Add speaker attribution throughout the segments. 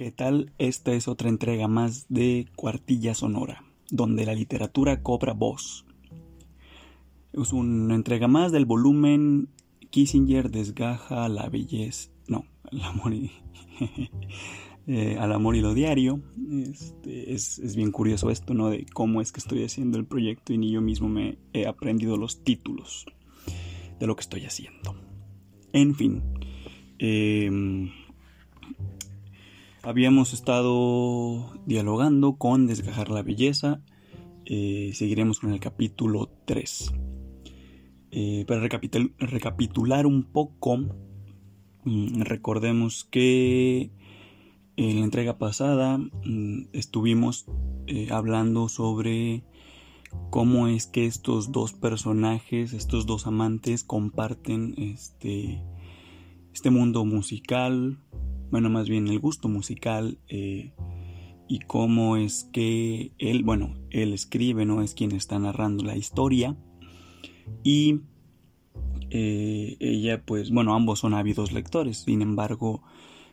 Speaker 1: ¿Qué tal? Esta es otra entrega más de Cuartilla Sonora, donde la literatura cobra voz. Es una entrega más del volumen Kissinger desgaja la belleza. No, el amor y, eh, al amor y lo diario. Este, es, es, bien curioso esto, ¿no? De cómo es que estoy haciendo el proyecto y ni yo mismo me he aprendido los títulos de lo que estoy haciendo. En fin. Eh, Habíamos estado dialogando con Desgajar la Belleza. Eh, seguiremos con el capítulo 3. Eh, para recapitular un poco, mm, recordemos que en la entrega pasada mm, estuvimos eh, hablando sobre cómo es que estos dos personajes, estos dos amantes comparten este, este mundo musical, bueno, más bien el gusto musical eh, y cómo es que él, bueno, él escribe, ¿no? Es quien está narrando la historia y eh, ella, pues, bueno, ambos son ávidos lectores, sin embargo,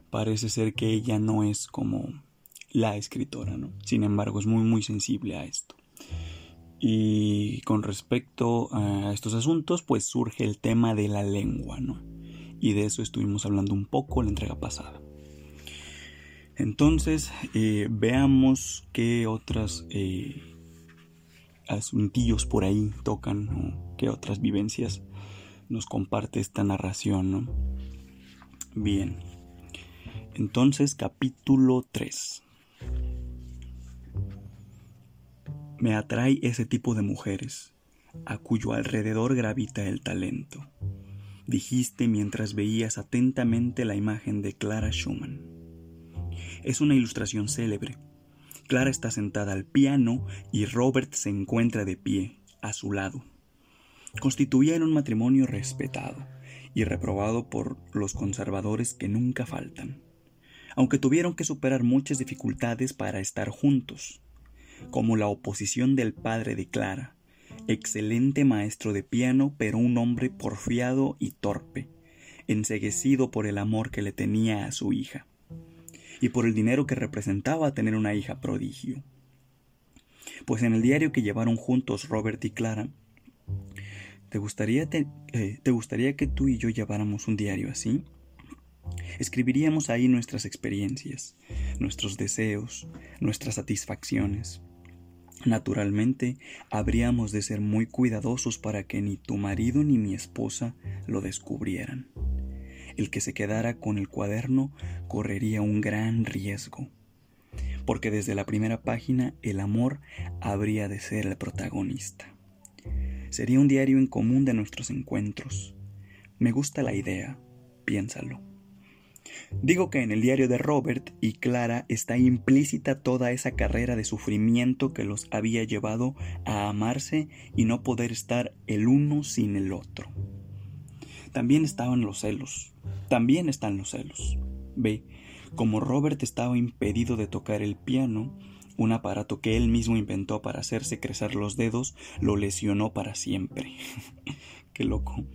Speaker 1: parece ser que ella no es como la escritora, ¿no? Sin embargo, es muy, muy sensible a esto. Y con respecto a estos asuntos, pues surge el tema de la lengua, ¿no? Y de eso estuvimos hablando un poco la entrega pasada. Entonces, eh, veamos qué otras eh, asuntillos por ahí tocan, qué otras vivencias nos comparte esta narración. ¿no? Bien, entonces capítulo 3. Me atrae ese tipo de mujeres, a cuyo alrededor gravita el talento, dijiste mientras veías atentamente la imagen de Clara Schumann. Es una ilustración célebre. Clara está sentada al piano y Robert se encuentra de pie, a su lado. Constituían un matrimonio respetado y reprobado por los conservadores que nunca faltan, aunque tuvieron que superar muchas dificultades para estar juntos, como la oposición del padre de Clara, excelente maestro de piano, pero un hombre porfiado y torpe, enseguecido por el amor que le tenía a su hija y por el dinero que representaba tener una hija prodigio. Pues en el diario que llevaron juntos Robert y Clara, ¿te gustaría, eh, ¿te gustaría que tú y yo lleváramos un diario así? Escribiríamos ahí nuestras experiencias, nuestros deseos, nuestras satisfacciones. Naturalmente, habríamos de ser muy cuidadosos para que ni tu marido ni mi esposa lo descubrieran. El que se quedara con el cuaderno correría un gran riesgo, porque desde la primera página el amor habría de ser el protagonista. Sería un diario en común de nuestros encuentros. Me gusta la idea, piénsalo. Digo que en el diario de Robert y Clara está implícita toda esa carrera de sufrimiento que los había llevado a amarse y no poder estar el uno sin el otro. También estaban los celos, también están los celos. Ve, como Robert estaba impedido de tocar el piano, un aparato que él mismo inventó para hacerse crecer los dedos lo lesionó para siempre. Qué loco.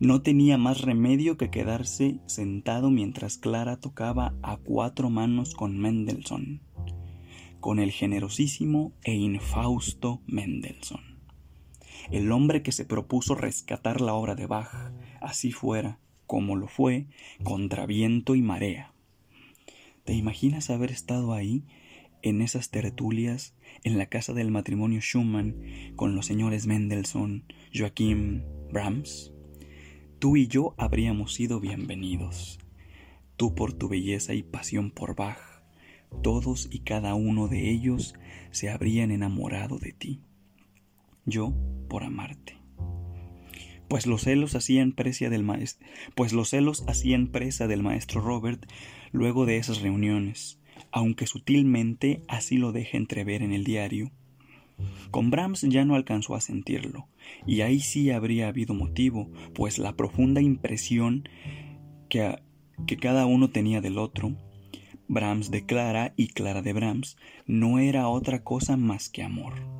Speaker 1: No tenía más remedio que quedarse sentado mientras Clara tocaba a cuatro manos con Mendelssohn, con el generosísimo e infausto Mendelssohn, el hombre que se propuso rescatar la obra de Bach, así fuera, como lo fue, contra viento y marea. ¿Te imaginas haber estado ahí, en esas tertulias, en la casa del matrimonio Schumann, con los señores Mendelssohn, Joachim, Brahms? Tú y yo habríamos sido bienvenidos. Tú por tu belleza y pasión por Bach, todos y cada uno de ellos se habrían enamorado de ti. Yo por amarte pues los celos hacían del maestro, pues los celos hacían presa del maestro Robert luego de esas reuniones, aunque sutilmente así lo deja entrever en el diario. Con Brahms ya no alcanzó a sentirlo, y ahí sí habría habido motivo, pues la profunda impresión que, que cada uno tenía del otro, Brahms de Clara y Clara de Brahms, no era otra cosa más que amor.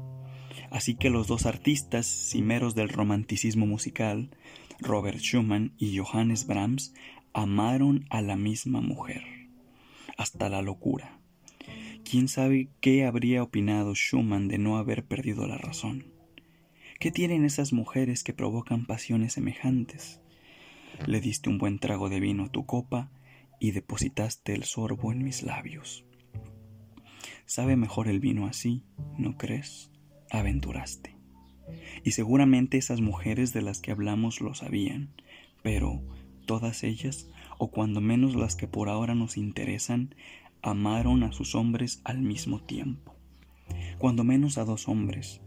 Speaker 1: Así que los dos artistas cimeros del romanticismo musical, Robert Schumann y Johannes Brahms, amaron a la misma mujer. hasta la locura. ¿Quién sabe qué habría opinado Schumann de no haber perdido la razón? ¿Qué tienen esas mujeres que provocan pasiones semejantes? Le diste un buen trago de vino a tu copa y depositaste el sorbo en mis labios. Sabe mejor el vino así, ¿no crees? Aventuraste. Y seguramente esas mujeres de las que hablamos lo sabían, pero todas ellas, o cuando menos las que por ahora nos interesan, amaron a sus hombres al mismo tiempo. Cuando menos a dos hombres,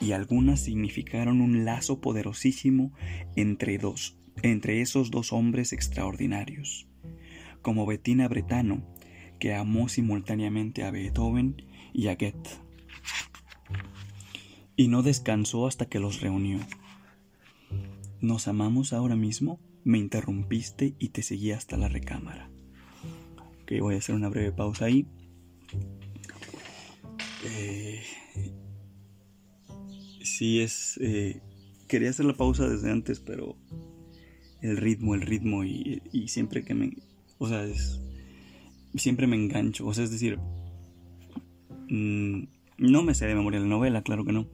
Speaker 1: y algunas significaron un lazo poderosísimo entre dos, entre esos dos hombres extraordinarios, como Bettina Bretano, que amó simultáneamente a Beethoven y a Goethe. Y no descansó hasta que los reunió. ¿Nos amamos ahora mismo? Me interrumpiste y te seguí hasta la recámara. Ok, voy a hacer una breve pausa ahí. Eh, sí, es. Eh, quería hacer la pausa desde antes, pero el ritmo, el ritmo, y, siempre que me. O sea, es. Siempre me engancho. O sea, es decir. Mm, no me sé de memoria la novela, claro que no.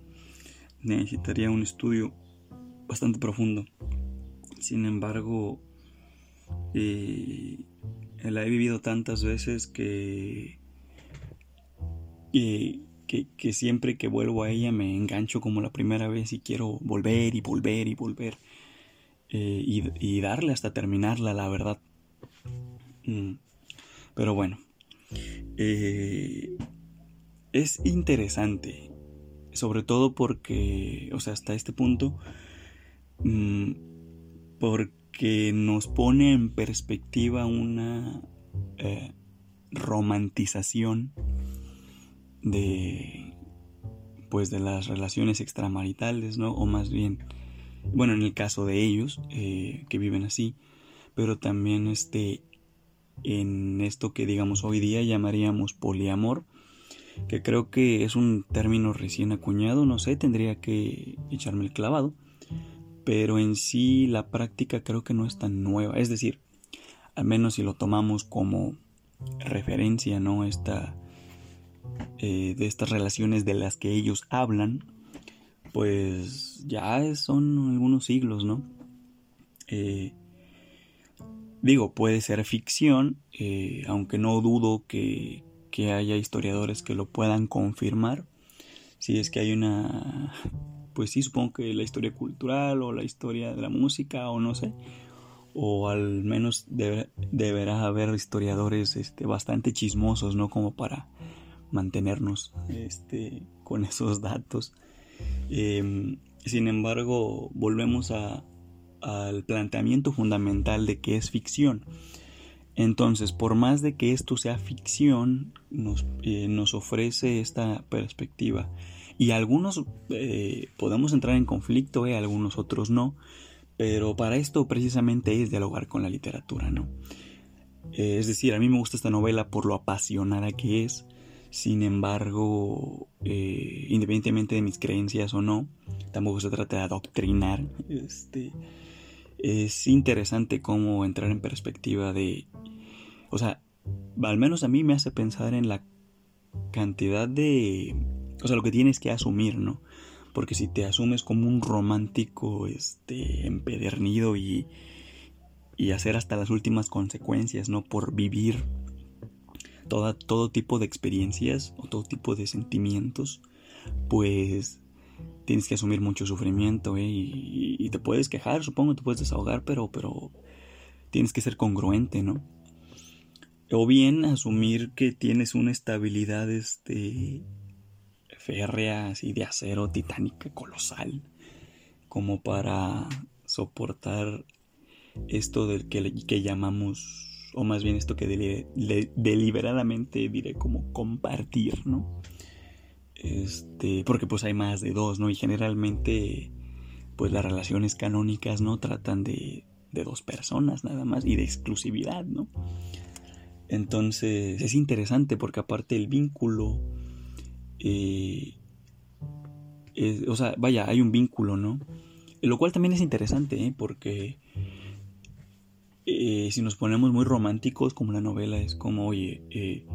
Speaker 1: Necesitaría un estudio bastante profundo. Sin embargo, eh, la he vivido tantas veces que, que, siempre que vuelvo a ella me engancho como la primera vez y quiero volver y volver y volver eh, y, darle hasta terminarla, la verdad. Mm. Pero bueno, eh, es interesante, sobre todo porque, o sea, hasta este punto, mm, porque nos pone en perspectiva una eh, romantización de pues de las relaciones extramaritales, ¿no? O más bien, bueno, en el caso de ellos eh, que viven así, pero también este en esto que digamos hoy día llamaríamos poliamor, que creo que es un término recién acuñado, no sé, tendría que echarme el clavado, pero en sí la práctica creo que no es tan nueva, es decir, al menos si lo tomamos como referencia, ¿no? Esta, eh, de estas relaciones de las que ellos hablan, pues ya son algunos siglos, ¿no? Eh, digo, puede ser ficción, eh, aunque no dudo que, que haya historiadores que lo puedan confirmar. Si es que hay una pues sí, supongo que la historia cultural o la historia de la música o no sé, o al menos deberá haber historiadores este, bastante chismosos, ¿no? Como para mantenernos este, con esos datos. Em, sin embargo, volvemos al planteamiento fundamental de que es ficción. Entonces, por más de que esto sea ficción, nos, eh, nos ofrece esta perspectiva y algunos eh, podemos entrar en conflicto, eh, algunos otros no. Pero para esto precisamente es dialogar con la literatura, ¿no? Es decir, a mí me gusta esta novela por lo apasionada que es. Sin embargo, independientemente de mis creencias o no, tampoco se trata de adoctrinar. Este, es interesante cómo entrar en perspectiva de... O sea, al menos a mí me hace pensar en la cantidad de o sea, lo que tienes que asumir, ¿no? Porque si te asumes como un romántico este, empedernido y, y hacer hasta las últimas consecuencias, ¿no? Por vivir toda, todo tipo de experiencias o todo tipo de sentimientos, pues tienes que asumir mucho sufrimiento ¿eh? y, y, te puedes quejar, supongo, te puedes desahogar, pero, pero tienes que ser congruente, ¿no? O bien asumir que tienes una estabilidad este, férrea, así de acero, titánica, colosal, como para soportar esto del que, que llamamos, o más bien esto que deliberadamente diré como compartir, ¿no? Este, porque pues hay más de dos, ¿no? Y generalmente, pues las relaciones canónicas, ¿no? Tratan de, de dos personas nada más y de exclusividad, ¿no? Entonces es interesante porque aparte el vínculo eh, o sea, vaya, hay un vínculo, ¿no? Lo cual también es interesante, ¿eh? porque eh, si nos ponemos muy románticos, como la novela es como, oye, eh,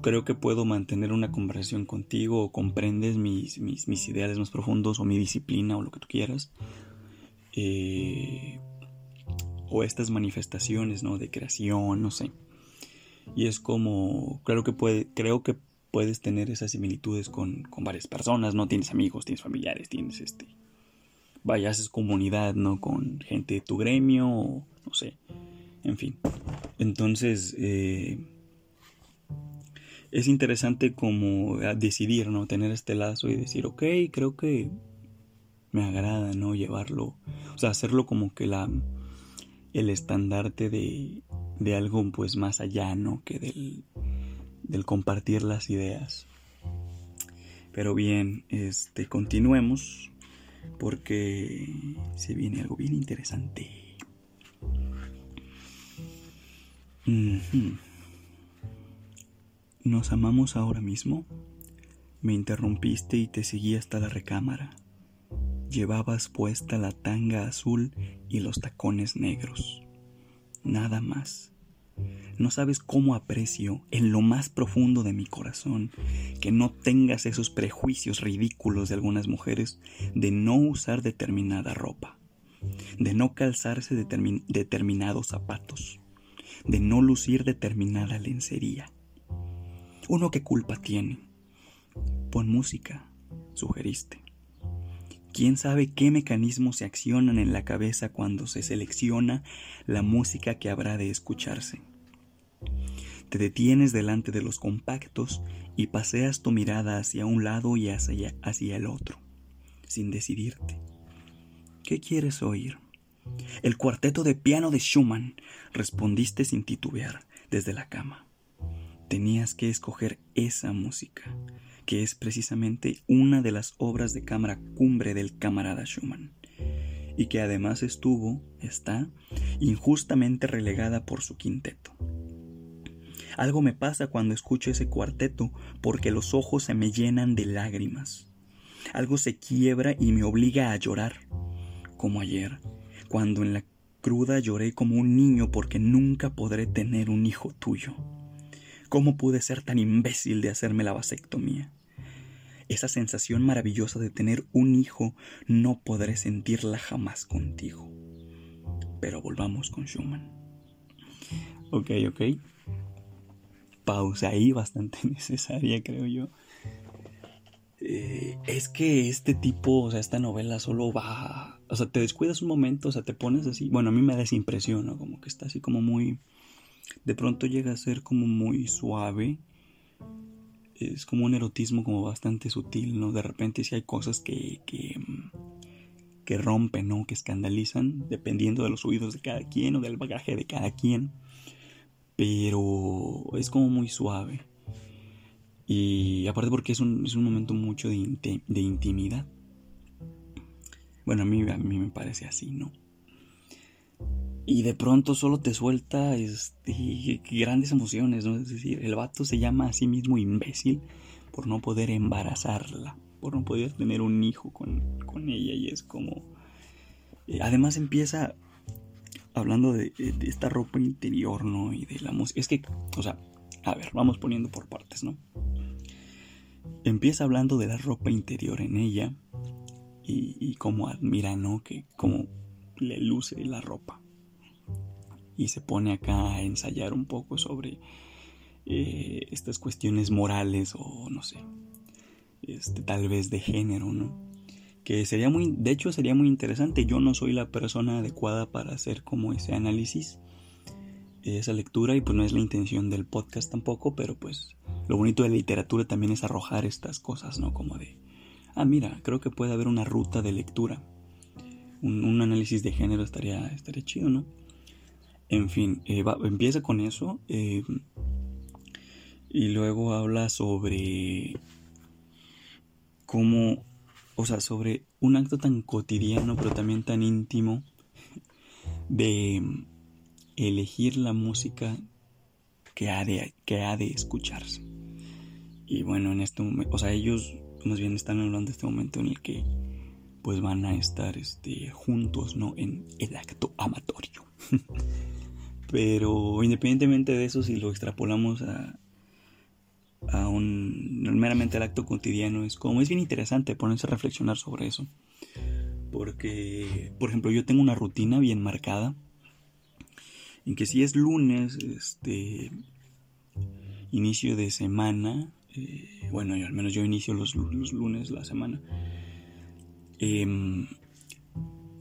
Speaker 1: creo que puedo mantener una conversación contigo o comprendes mis, mis, ideales más profundos o mi disciplina o lo que tú quieras. Eh, o estas manifestaciones, ¿no? De creación, no sé. Y es como, creo que, puede, creo que puedes tener esas similitudes con, con varias personas, ¿no? Tienes amigos, tienes familiares, tienes este... Vaya, haces comunidad, ¿no? Con gente de tu gremio, o, no sé. En fin. Entonces, eh, es interesante como decidir, ¿no? Tener este lazo y decir, ok, creo que me agrada, ¿no? Llevarlo, o sea, hacerlo como que la, el estandarte de, de algo pues más allá, ¿no? Que del, del compartir las ideas. Pero bien, este, continuemos porque se viene algo bien interesante. ¿Nos amamos ahora mismo? Me interrumpiste y te seguí hasta la recámara. Llevabas puesta la tanga azul y los tacones negros. Nada más. No sabes cómo aprecio en lo más profundo de mi corazón que no tengas esos prejuicios ridículos de algunas mujeres de no usar determinada ropa, de no calzarse determinados zapatos, de no lucir determinada lencería uno qué culpa tiene. Pon música, sugeriste. ¿Quién sabe qué mecanismos se accionan en la cabeza cuando se selecciona la música que habrá de escucharse? Te detienes delante de los compactos y paseas tu mirada hacia un lado y hacia, hacia el otro, sin decidirte. ¿Qué quieres oír? El cuarteto de piano de Schumann, respondiste sin titubear desde la cama tenías que escoger esa música, que es precisamente una de las obras de cámara cumbre del camarada Schumann, y que además estuvo, está, injustamente relegada por su quinteto. Algo me pasa cuando escucho ese cuarteto porque los ojos se me llenan de lágrimas. Algo se quiebra y me obliga a llorar, como ayer, cuando en la cruda lloré como un niño porque nunca podré tener un hijo tuyo. ¿Cómo pude ser tan imbécil de hacerme la vasectomía? Esa sensación maravillosa de tener un hijo no podré sentirla jamás contigo. Pero volvamos con Schumann. Ok, ok. Pausa ahí bastante necesaria, creo yo. Eh, es que este tipo, o sea, esta novela solo va. O sea, te descuidas un momento, o sea, te pones así. Bueno, a mí me da esa impresión, ¿no? Como que está así como muy de pronto llega a ser como muy suave. Es como un erotismo como bastante sutil, ¿no? De repente sí hay cosas que, que, que rompen, ¿no? Que escandalizan, dependiendo de los oídos de cada quien o del bagaje de cada quien. Pero es como muy suave. Y aparte porque es un, es un momento mucho de, de intimidad. Bueno, a mí, a mí me parece así, ¿no? Y de pronto solo te suelta este, grandes emociones, ¿no? Es decir, el vato se llama a sí mismo imbécil por no poder embarazarla, por no poder tener un hijo con, ella y es como... Eh, además empieza hablando de, de, esta ropa interior, ¿no? Y de la música. Es que, o sea, a ver, vamos poniendo por partes, ¿no? Empieza hablando de la ropa interior en ella y, y cómo admira, ¿no? Que cómo le luce la ropa y se pone acá a ensayar un poco sobre eh, estas cuestiones morales o no sé, este, tal vez de género, ¿no? Que sería muy, de hecho sería muy interesante, yo no soy la persona adecuada para hacer como ese análisis, esa lectura y pues no es la intención del podcast tampoco, pero pues lo bonito de la literatura también es arrojar estas cosas, ¿no? Como de, ah, mira, creo que puede haber una ruta de lectura. Un, análisis de género estaría, estaría chido, ¿no? En fin, eh, empieza con eso. Eh, y luego habla sobre cómo, o sea, sobre un acto tan cotidiano, pero también tan íntimo, de elegir la música que ha de, que ha de escucharse. Y bueno, en este momento, o sea, ellos más bien están hablando de este momento en el que pues van a estar este, juntos, ¿no? En el acto amatorio. Pero independientemente de eso, si lo extrapolamos a, a un meramente al acto cotidiano, es como es bien interesante ponerse a reflexionar sobre eso. Porque, por ejemplo, yo tengo una rutina bien marcada en que si es lunes, este inicio de semana, eh, bueno, yo, al menos yo inicio los, los lunes la semana. Em,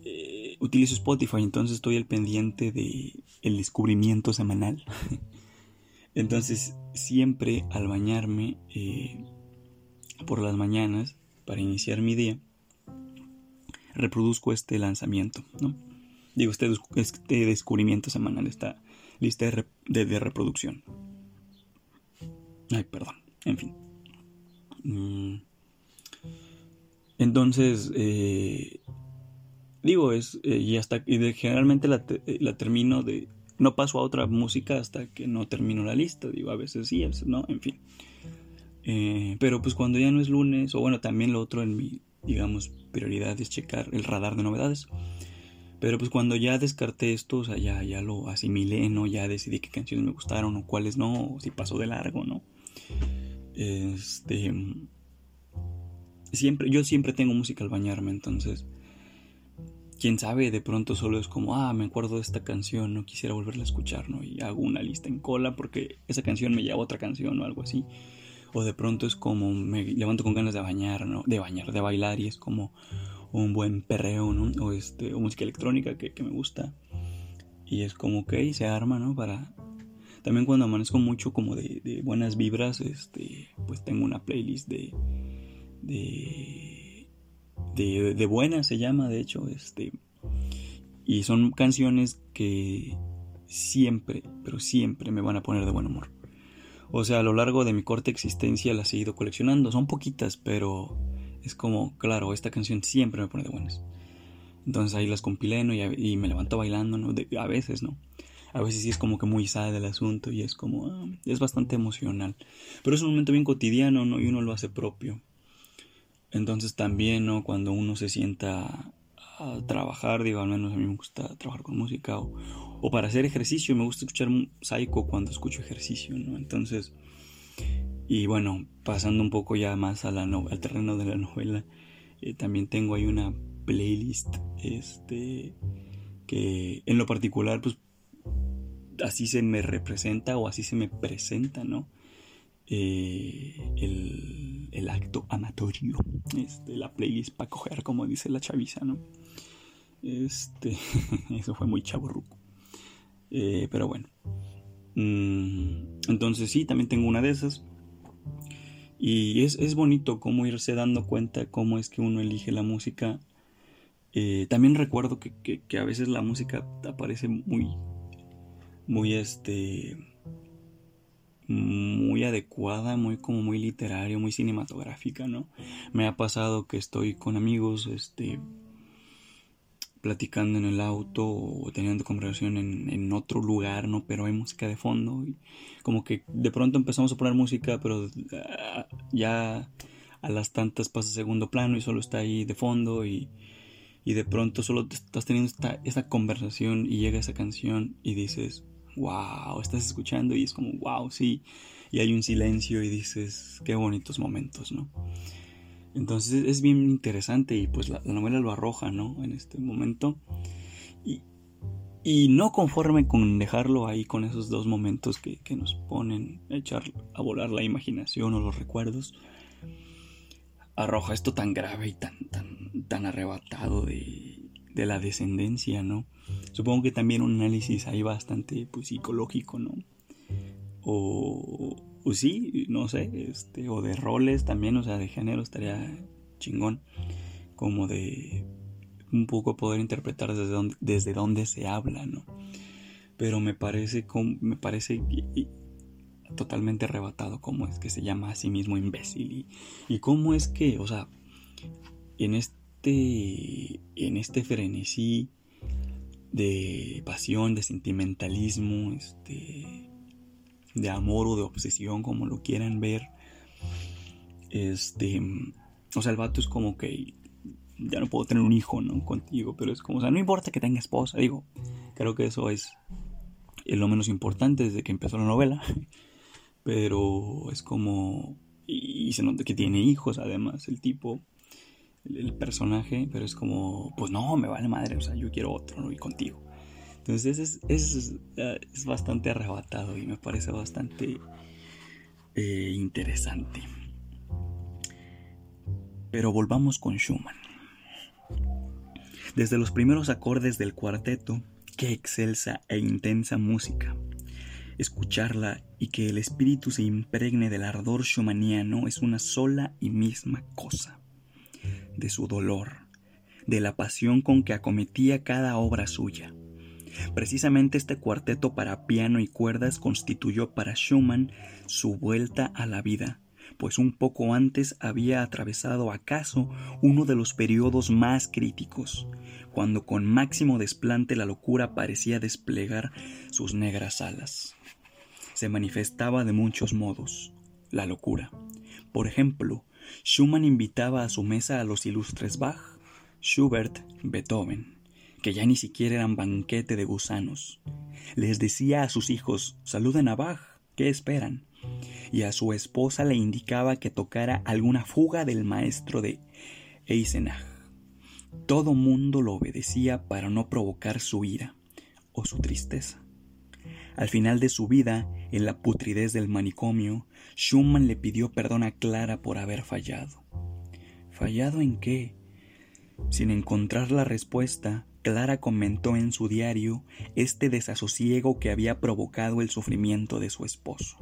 Speaker 1: eh, utilizo Spotify, entonces estoy al pendiente de el descubrimiento semanal. entonces siempre al bañarme eh, por las mañanas para iniciar mi día reproduzco este lanzamiento, ¿no? Digo, este, este descubrimiento semanal, esta lista de, reproducción. Ay, perdón, en fin. Mm. Entonces, eh, digo, es, eh, y hasta, y generalmente la, la, termino de, no paso a otra música hasta que no termino la lista, digo, a veces sí, a veces no, en fin. Eh, pero pues cuando ya no es lunes, o bueno, también lo otro en mi, digamos, prioridad es checar el radar de novedades. Pero pues cuando ya descarté esto, o sea, ya, ya lo asimilé, ¿no? Ya decidí qué canciones me gustaron o cuáles no, o si pasó de largo, ¿no? Este... Siempre, yo siempre tengo música al bañarme, entonces... Quién sabe, de pronto solo es como, ah, me acuerdo de esta canción, no quisiera volverla a escuchar, ¿no? Y hago una lista en cola porque esa canción me lleva a otra canción o algo así. O de pronto es como me levanto con ganas de bañar, ¿no? De bañar, de bailar y es como un buen perreo, ¿no? O, este, o música electrónica que, me gusta. Y es como que se arma, ¿no? Para... También cuando amanezco mucho como de, buenas vibras, este, pues tengo una playlist de, de, de, de buenas, se llama, de hecho, este, y son canciones que siempre, pero siempre me van a poner de buen humor. O sea, a lo largo de mi corta existencia las he ido coleccionando. Son poquitas, pero es como, claro, esta canción siempre me pone de buenas. Entonces ahí las compilé y, me levanto bailando, ¿no? a veces, ¿no? A veces sí es como que muy sale del asunto y es como, ah, es bastante emocional. Pero es un momento bien cotidiano, ¿no? Y uno lo hace propio. Entonces también, ¿no? Cuando uno se sienta a trabajar, digo, al menos a mí me gusta trabajar con música o, o para hacer ejercicio, me gusta escuchar Psycho cuando escucho ejercicio, ¿no? Entonces, y bueno, pasando un poco ya más a la al terreno de la novela, eh, también tengo ahí una playlist, este, que en lo particular, pues, así se me representa o así se me presenta, ¿no? Eh, el, acto amatorio, este, la playlist para coger, como dice la chaviza, ¿no? Este, eso fue muy chaburruco. Eh, pero bueno. Mm, entonces sí, también tengo una de esas. Y es, bonito cómo irse dando cuenta cómo es que uno elige la música. Eh, también recuerdo que, a veces la música aparece muy, muy este, muy adecuada, muy como muy literaria, muy cinematográfica, ¿no? Me ha pasado que estoy con amigos, este, platicando en el auto o teniendo conversación en, en, otro lugar, ¿no? Pero hay música de fondo y como que de pronto empezamos a poner música, pero ah, ya a las tantas pasa segundo plano y solo está ahí de fondo y, y de pronto solo estás teniendo esta, esta conversación y llega esa canción y dices, wow, estás escuchando y es como, wow, sí, y hay un silencio y dices, qué bonitos momentos, ¿no? Entonces es bien interesante y pues la, novela lo arroja, ¿no? En este momento. Y, y, no conforme con dejarlo ahí con esos dos momentos que, que, nos ponen a echar a volar la imaginación o los recuerdos, arroja esto tan grave y tan, tan, tan arrebatado de, de la descendencia, ¿no? Supongo que también un análisis ahí bastante pues, psicológico, ¿no? O, pues sí, no sé, este, o de roles también, o sea, de género estaría chingón, como de un poco poder interpretar desde dónde, desde dónde se habla, ¿no? Pero me parece, me parece totalmente arrebatado cómo es que se llama a sí mismo imbécil y, y cómo es que, o sea, en este, en este frenesí de pasión, de sentimentalismo, este de amor o de obsesión, como lo quieran ver. Este, o sea, el vato es como que ya no puedo tener un hijo, ¿no? Contigo, pero es como, o sea, no importa que tenga esposa, digo, creo que eso es, lo menos importante desde que empezó la novela, pero es como, y, se nota que tiene hijos además, el tipo, el, personaje, pero es como, pues no, me vale madre, o sea, yo quiero otro, ¿no? Y contigo. Entonces es, es, es, bastante arrebatado y me parece bastante eh, interesante. Pero volvamos con Schumann. Desde los primeros acordes del cuarteto, qué excelsa e intensa música. Escucharla y que el espíritu se impregne del ardor schumanniano es una sola y misma cosa. De su dolor, de la pasión con que acometía cada obra suya. Precisamente este cuarteto para piano y cuerdas constituyó para Schumann su vuelta a la vida, pues un poco antes había atravesado acaso uno de los periodos más críticos, cuando con máximo desplante la locura parecía desplegar sus negras alas. Se manifestaba de muchos modos, la locura. Por ejemplo, Schumann invitaba a su mesa a los ilustres Bach, Schubert, Beethoven, que ya ni siquiera eran banquete de gusanos. Les decía a sus hijos, saluden a Bach, ¿qué esperan? y a su esposa le indicaba que tocara alguna fuga del maestro de Eisenach. Todo mundo lo obedecía para no provocar su ira o su tristeza. Al final de su vida, en la putridez del manicomio, Schumann le pidió perdón a Clara por haber fallado. ¿Fallado en qué? Sin encontrar la respuesta, Clara comentó en su diario este desasosiego que había provocado el sufrimiento de su esposo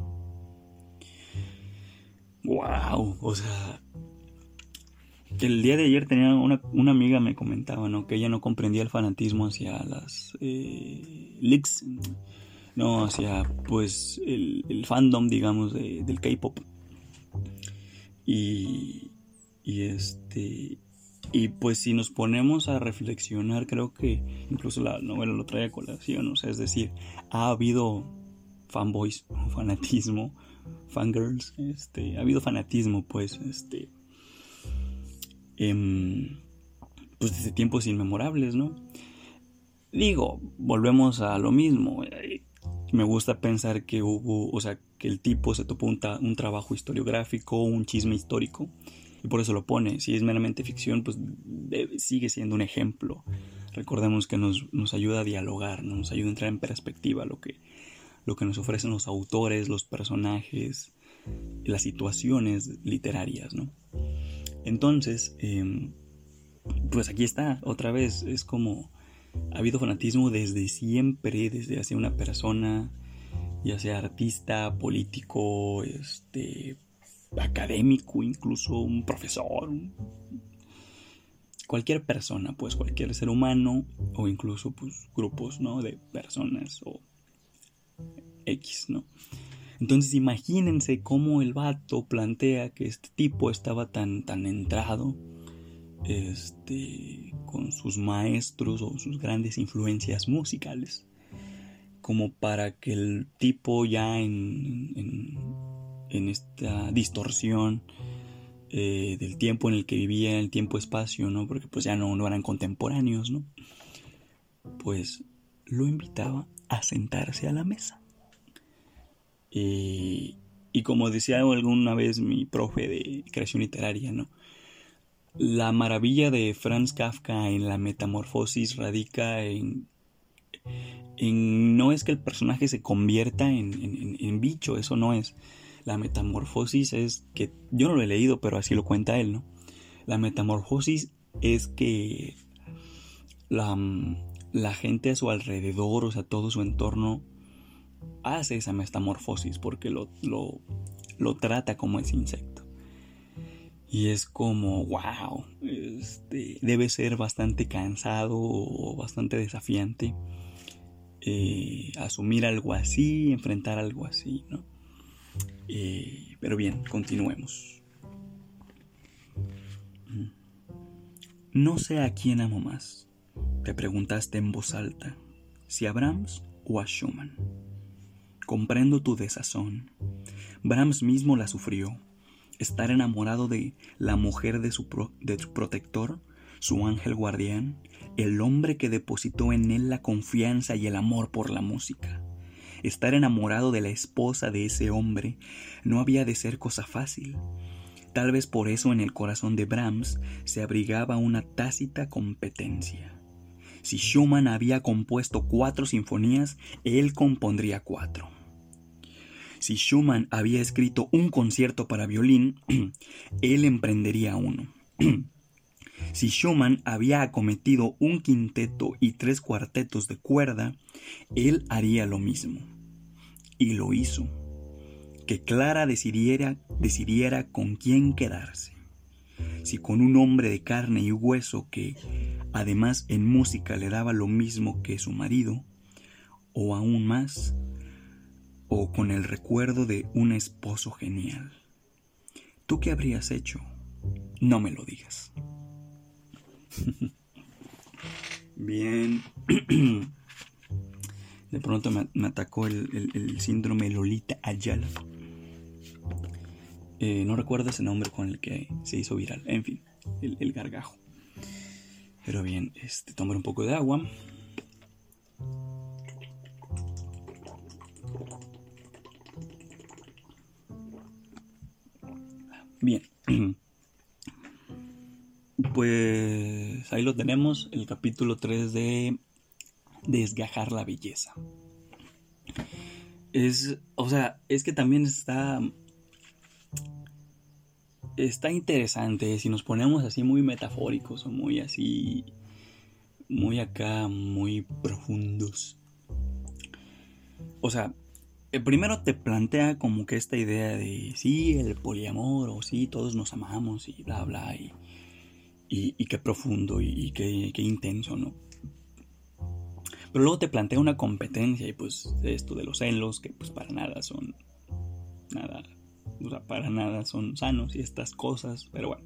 Speaker 1: wow, o sea, el día de ayer tenía una, amiga me comentaba, ¿no? Que ella no comprendía el fanatismo hacia las eh, leaks, no, hacia pues el, fandom, digamos, del K-pop. Y, y este, y pues si nos ponemos a reflexionar, creo que incluso la novela lo trae a colación, o sea, es decir, ha habido fanboys, fanatismo fangirls, este, ha habido fanatismo, pues, este, em, pues desde tiempos inmemorables, ¿no? Digo, volvemos a lo mismo. Eh, me gusta pensar que hubo, o sea, que el tipo se topó un, trabajo historiográfico, un chisme histórico, y por eso lo pone. Si es meramente ficción, pues sigue siendo un ejemplo. Recordemos que nos, nos ayuda a dialogar, nos ayuda a entrar en perspectiva lo que, lo que nos ofrecen los autores, los personajes, las situaciones literarias, ¿no? Entonces, em, pues aquí está, otra vez, es como ha habido fanatismo desde siempre, desde hacia una persona, ya sea artista, político, este, académico, incluso un profesor, cualquier persona, pues cualquier ser humano o incluso pues grupos, ¿no? De personas o X, ¿no? Entonces imagínense cómo el vato plantea que este tipo estaba tan, tan entrado este, con sus maestros o sus grandes influencias musicales, como para que el tipo ya en, en, esta distorsión eh, del tiempo en el que vivía, el tiempo-espacio, ¿no? Porque pues ya no, no eran contemporáneos, ¿no? Pues lo invitaba a sentarse a la mesa. Y, como decía alguna vez mi profe de creación literaria, ¿no? La maravilla de Franz Kafka en la metamorfosis radica en, en no es que el personaje se convierta en, en, bicho, eso no es. La metamorfosis es que, yo no lo he leído, pero así lo cuenta él, ¿no? La metamorfosis es que la, la gente a su alrededor, o sea, todo su entorno, hace esa metamorfosis porque lo, lo, trata como ese insecto. Y es como, wow, este, debe ser bastante cansado o bastante desafiante eh, asumir algo así, enfrentar algo así, ¿no? Eh, pero bien, continuemos. No sé a quién amo más, te preguntaste en voz alta, si a Brahms o a Schumann. Comprendo tu desazón. Brahms mismo la sufrió. Estar enamorado de la mujer de su, de su protector su ángel guardián, el hombre que depositó en él la confianza y el amor por la música. Estar enamorado de la esposa de ese hombre no había de ser cosa fácil. Tal vez por eso en el corazón de Brahms se abrigaba una tácita competencia. Si Schumann había compuesto cuatro sinfonías, él compondría cuatro. Si Schumann había escrito un concierto para violín, él emprendería uno. Si Schumann había acometido un quinteto y tres cuartetos de cuerda, él haría lo mismo. Y lo hizo. Que Clara decidiera, decidiera con quién quedarse. Si con un hombre de carne y hueso que, además en música, le daba lo mismo que su marido, o aún más, o con el recuerdo de un esposo genial. ¿Tú qué habrías hecho? No me lo digas. Bien. De pronto me, atacó el, síndrome Lolita Ayala. Eh, no recuerdo ese nombre con el que se hizo viral. En fin, el, gargajo. Pero bien, este, tomar un poco de agua. Bien. Pues ahí lo tenemos, el capítulo 3 de Desgajar la belleza. Es, o sea, es que también está está interesante si nos ponemos así muy metafóricos o muy así muy acá, muy profundos. O sea, el primero te plantea como que esta idea de sí, el poliamor o sí, todos nos amamos y bla, bla, y, y, qué profundo y, qué, qué, intenso, ¿no? Pero luego te plantea una competencia y pues esto de los celos, que pues para nada son, nada, o sea, para nada son sanos y estas cosas, pero bueno.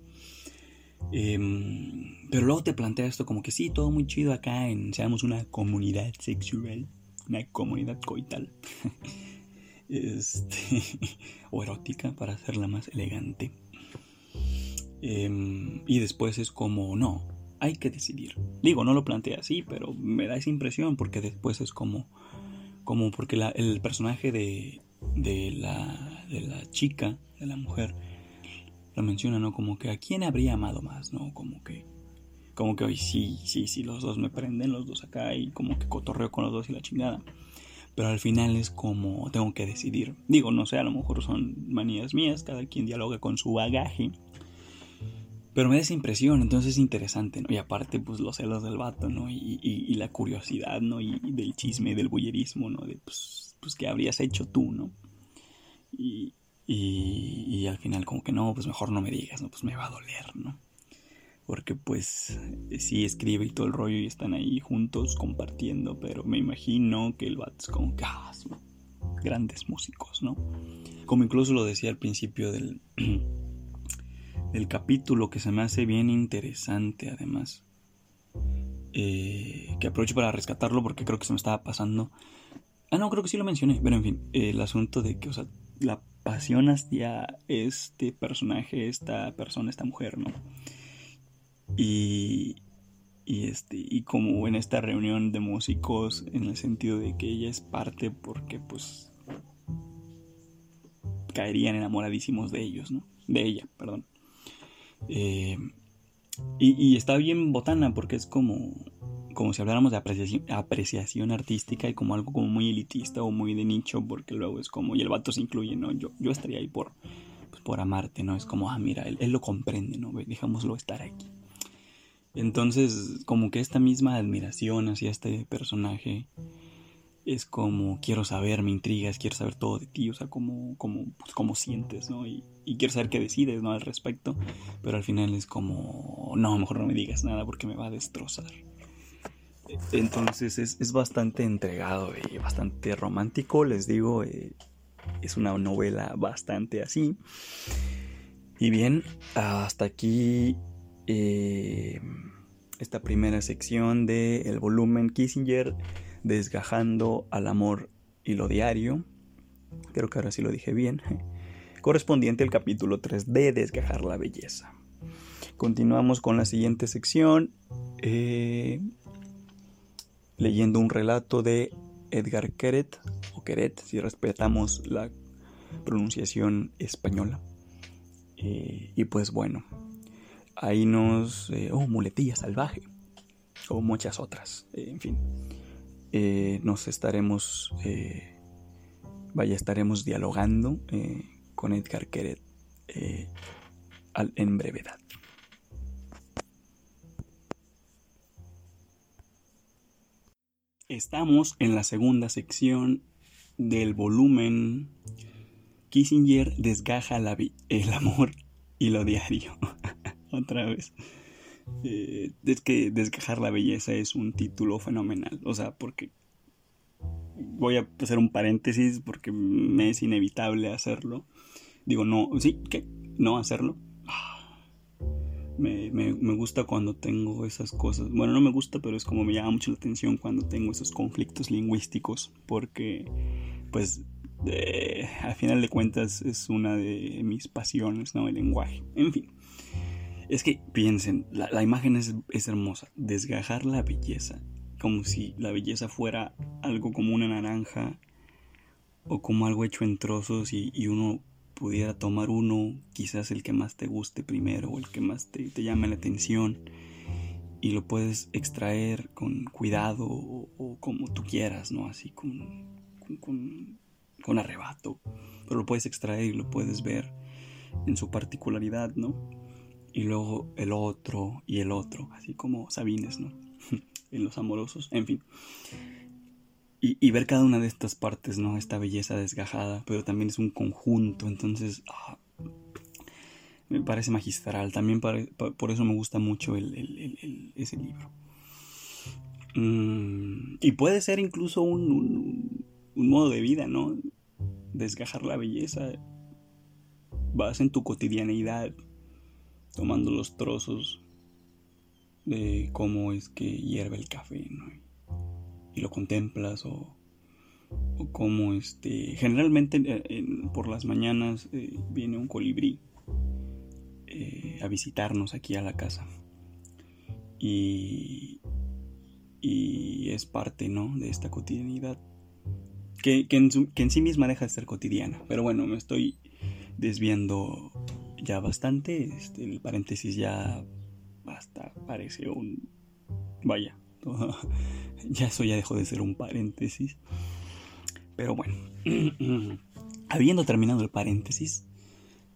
Speaker 1: Em, pero luego te plantea esto como que sí, todo muy chido acá en, seamos una comunidad sexual, una comunidad coital. este, o erótica para hacerla más elegante. Em, y después es como, no, hay que decidir. Digo, no lo plantea así, pero me da esa impresión porque después es como, como porque el personaje de, de, la, de la chica, de la mujer, lo menciona, ¿no? Como que a quién habría amado más, ¿no? Como que, como que hoy sí, sí, sí, los dos me prenden, los dos acá y como que cotorreo con los dos y la chingada pero al final es como tengo que decidir. Digo, no sé, a lo mejor son manías mías, cada quien dialoga con su bagaje. Pero me da esa impresión, entonces es interesante, ¿no? Y aparte, pues los celos del vato, ¿no? Y, la curiosidad, ¿no? Y, del chisme, del bullerismo, ¿no? De, pues, pues, ¿qué habrías hecho tú, ¿no? Y, y, al final, como que no, pues mejor no me digas, ¿no? Pues me va a doler, ¿no? Porque pues sí escribe y todo el rollo y están ahí juntos compartiendo, pero me imagino que el vato es como ah, grandes músicos, ¿no? Como incluso lo decía al principio del, del capítulo, que se me hace bien interesante además. Eh, que aprovecho para rescatarlo porque creo que se me estaba pasando. Ah, no, creo que sí lo mencioné, pero en fin, el asunto de que, o sea, la pasión hacia este personaje, esta persona, esta mujer, ¿no? Y, este, y como en esta reunión de músicos, en el sentido de que ella es parte porque pues caerían enamoradísimos de ellos, ¿no? De ella, perdón. Eh, y, está bien botana porque es como, como si habláramos de apreciación, apreciación, artística y como algo como muy elitista o muy de nicho porque luego es como, y el vato se incluye, ¿no? Yo, yo estaría ahí por, pues, por amarte, ¿no? Es como, ah, mira, él, él lo comprende, ¿no? Dejámoslo estar aquí. Entonces, como que esta misma admiración hacia este personaje es como quiero saber, me intrigas, quiero saber todo de ti, o sea, cómo, cómo, pues, cómo sientes, ¿no? Y, quiero saber qué decides, ¿no? Al respecto, pero al final es como, no, mejor no me digas nada porque me va a destrozar. Entonces es, es bastante entregado y bastante romántico, les digo, eh, es una novela bastante así. Y bien, hasta aquí eh, esta primera sección del el volumen Kissinger desgajando al amor y lo diario. Creo que ahora sí lo dije bien. Correspondiente al capítulo 3 de Desgajar la belleza. continuamos con la siguiente sección, eh, leyendo un relato de Edgar Queret, o Queret, si respetamos la pronunciación española. Eh, y pues bueno, ahí nos... Eh, oh, muletilla salvaje, o muchas otras, en fin. nos estaremos... vaya, estaremos dialogando con Edgar Queret en brevedad. Estamos en la segunda sección del volumen Kissinger desgaja el amor y lo diario. Otra vez. Eh, es que desgajar la belleza es un título fenomenal. O sea, porque voy a hacer un paréntesis porque me es inevitable hacerlo. Digo, no, sí, ¿qué? No hacerlo me, me, gusta cuando tengo esas cosas. Bueno, no me gusta, pero es como me llama mucho la atención cuando tengo esos conflictos lingüísticos, porque pues al final de cuentas es una de mis pasiones, ¿no? El lenguaje. En fin. Es que piensen, la, imagen es, hermosa. Desgajar la belleza. Como si la belleza fuera algo como una naranja. O como algo hecho en trozos y, y uno pudiera tomar uno, quizás el que más te guste primero o el que más te, llame la atención y lo puedes extraer con cuidado o, como tú quieras, ¿no? Así con, con, con, arrebato. Pero lo puedes extraer y lo puedes ver en su particularidad, ¿no? Y luego el otro y el otro, así como Sabines, ¿no? en los amorosos, en fin y, ver cada una de estas partes, ¿no? Esta belleza desgajada, pero también es un conjunto, entonces ah, me parece magistral. También por eso me gusta mucho ese libro. Mm, y puede ser incluso un, un, modo de vida, ¿no? Desgajar la belleza. Vas en tu cotidianeidad tomando los trozos de cómo es que hierve el café, ¿no? y lo contemplas o, o como este generalmente eh, por las mañanas eh, viene un colibrí eh, a visitarnos aquí a la casa y, y es parte ¿no? de esta cotidianidad que, que, en sí misma deja de ser cotidiana pero bueno me estoy desviando ya bastante este, el paréntesis ya hasta parece un vaya ya eso ya dejó de ser un paréntesis. Pero bueno, habiendo terminado el paréntesis,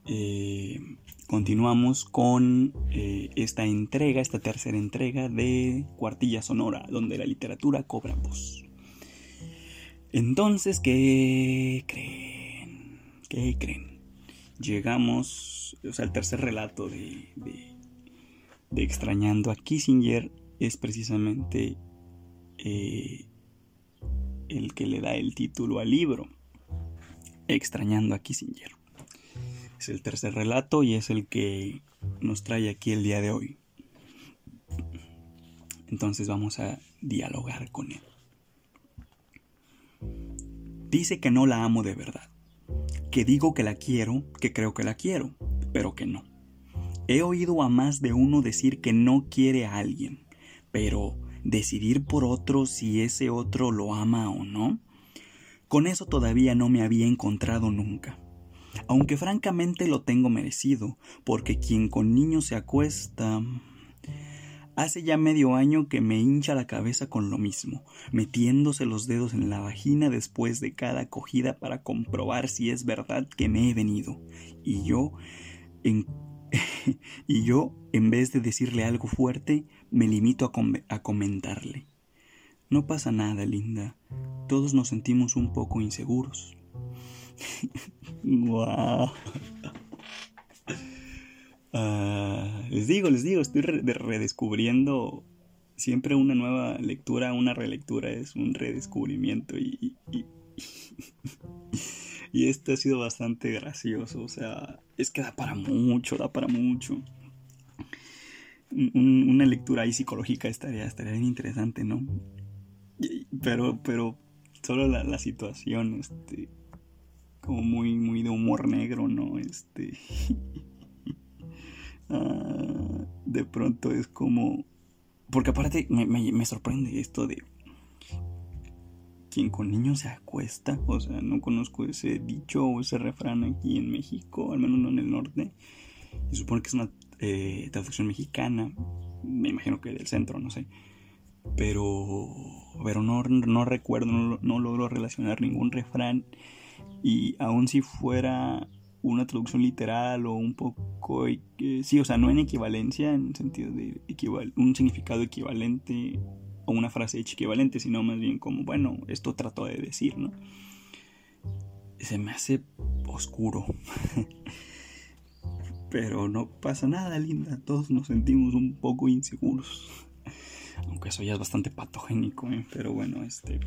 Speaker 1: eh, continuamos con eh, esta entrega, esta tercera entrega de Cuartilla Sonora, donde la literatura cobra voz. Entonces, ¿qué creen? ¿Qué creen? Llegamos, o sea, el tercer relato de, de Extrañando a Kissinger es precisamente eh, el que le da el título al libro, Extrañando a Kissinger. Es el tercer relato y es el que nos trae aquí el día de hoy. Entonces vamos a dialogar con él. Dice que no la amo de verdad, que digo que la quiero, que creo que la quiero, pero que no. He oído a más de uno decir que no quiere a alguien, pero decidir por otro si ese otro lo ama o no, con eso todavía no me había encontrado nunca. Aunque francamente lo tengo merecido, porque quien con niños se acuesta... Hace ya medio año que me hincha la cabeza con lo mismo, metiéndose los dedos en la vagina después de cada acogida para comprobar si es verdad que me he venido. Y yo, en y yo, en vez de decirle algo fuerte, me limito a, comentarle. No pasa nada, linda. Todos nos sentimos un poco inseguros. wow. Ah, les digo, les digo, estoy redescubriendo siempre una nueva lectura, una relectura es un redescubrimiento y, y este ha sido bastante gracioso, o sea, es que da para mucho, da para mucho. una lectura ahí psicológica estaría, estaría bien interesante, ¿no? Pero, pero solo la, situación, este, como muy, muy de humor negro, ¿no? Este, ah, de pronto es como... Porque aparte me, me sorprende esto de quien con niños se acuesta, o sea, no conozco ese dicho o ese refrán aquí en México, al menos no en el norte. Y supone que es una eh, traducción mexicana, me imagino que del centro, no sé. Pero, pero no, no recuerdo, no, logro relacionar ningún refrán. Y aun si fuera una traducción literal o un poco, sí, o sea, no en equivalencia, en sentido de un significado equivalente o una frase equivalente, sino más bien como, bueno, esto trato de decir, ¿no? Se me hace oscuro. Pero no pasa nada, linda. Todos nos sentimos un poco inseguros. Aunque eso ya es bastante patogénico, ¿eh? pero bueno, este.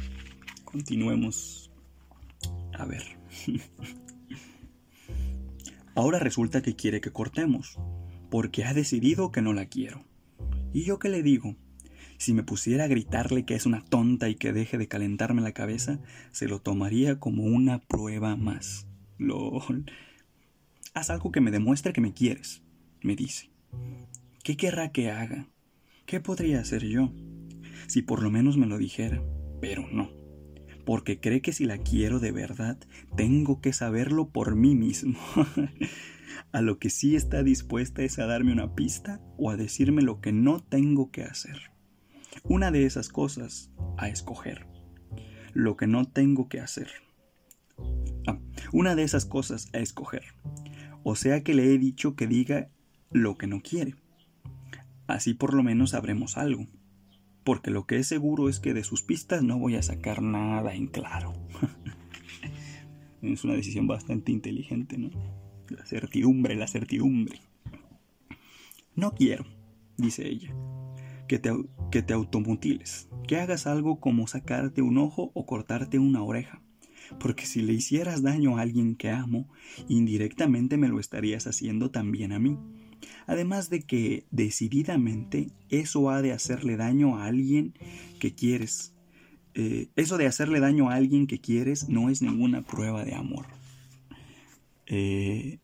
Speaker 1: Continuemos. A ver. Ahora resulta que quiere que cortemos, porque ha decidido que no la quiero. ¿Y yo qué le digo? Si me pusiera a gritarle que es una tonta y que deje de calentarme la cabeza, se lo tomaría como una prueba más. LOL. Haz algo que me demuestre que me quieres, me dice. ¿Qué querrá que haga? ¿Qué podría hacer yo? Si por lo menos me lo dijera, pero no, porque cree que si la quiero de verdad, tengo que saberlo por mí mismo. a lo que sí está dispuesta es a darme una pista o a decirme lo que no tengo que hacer. Una de esas cosas a escoger. Lo que no tengo que hacer. Ah, una de esas cosas a escoger. O sea que le he dicho que diga lo que no quiere. Así por lo menos sabremos algo. Porque lo que es seguro es que de sus pistas no voy a sacar nada en claro. es una decisión bastante inteligente, ¿no? La certidumbre, la certidumbre. No quiero, dice ella que te, que te automutiles, que hagas algo como sacarte un ojo o cortarte una oreja. Porque si le hicieras daño a alguien que amo, indirectamente me lo estarías haciendo también a mí. Además de que, decididamente, eso ha de hacerle daño a alguien que quieres. Eh, eso de hacerle daño a alguien que quieres no es ninguna prueba de amor. Eh,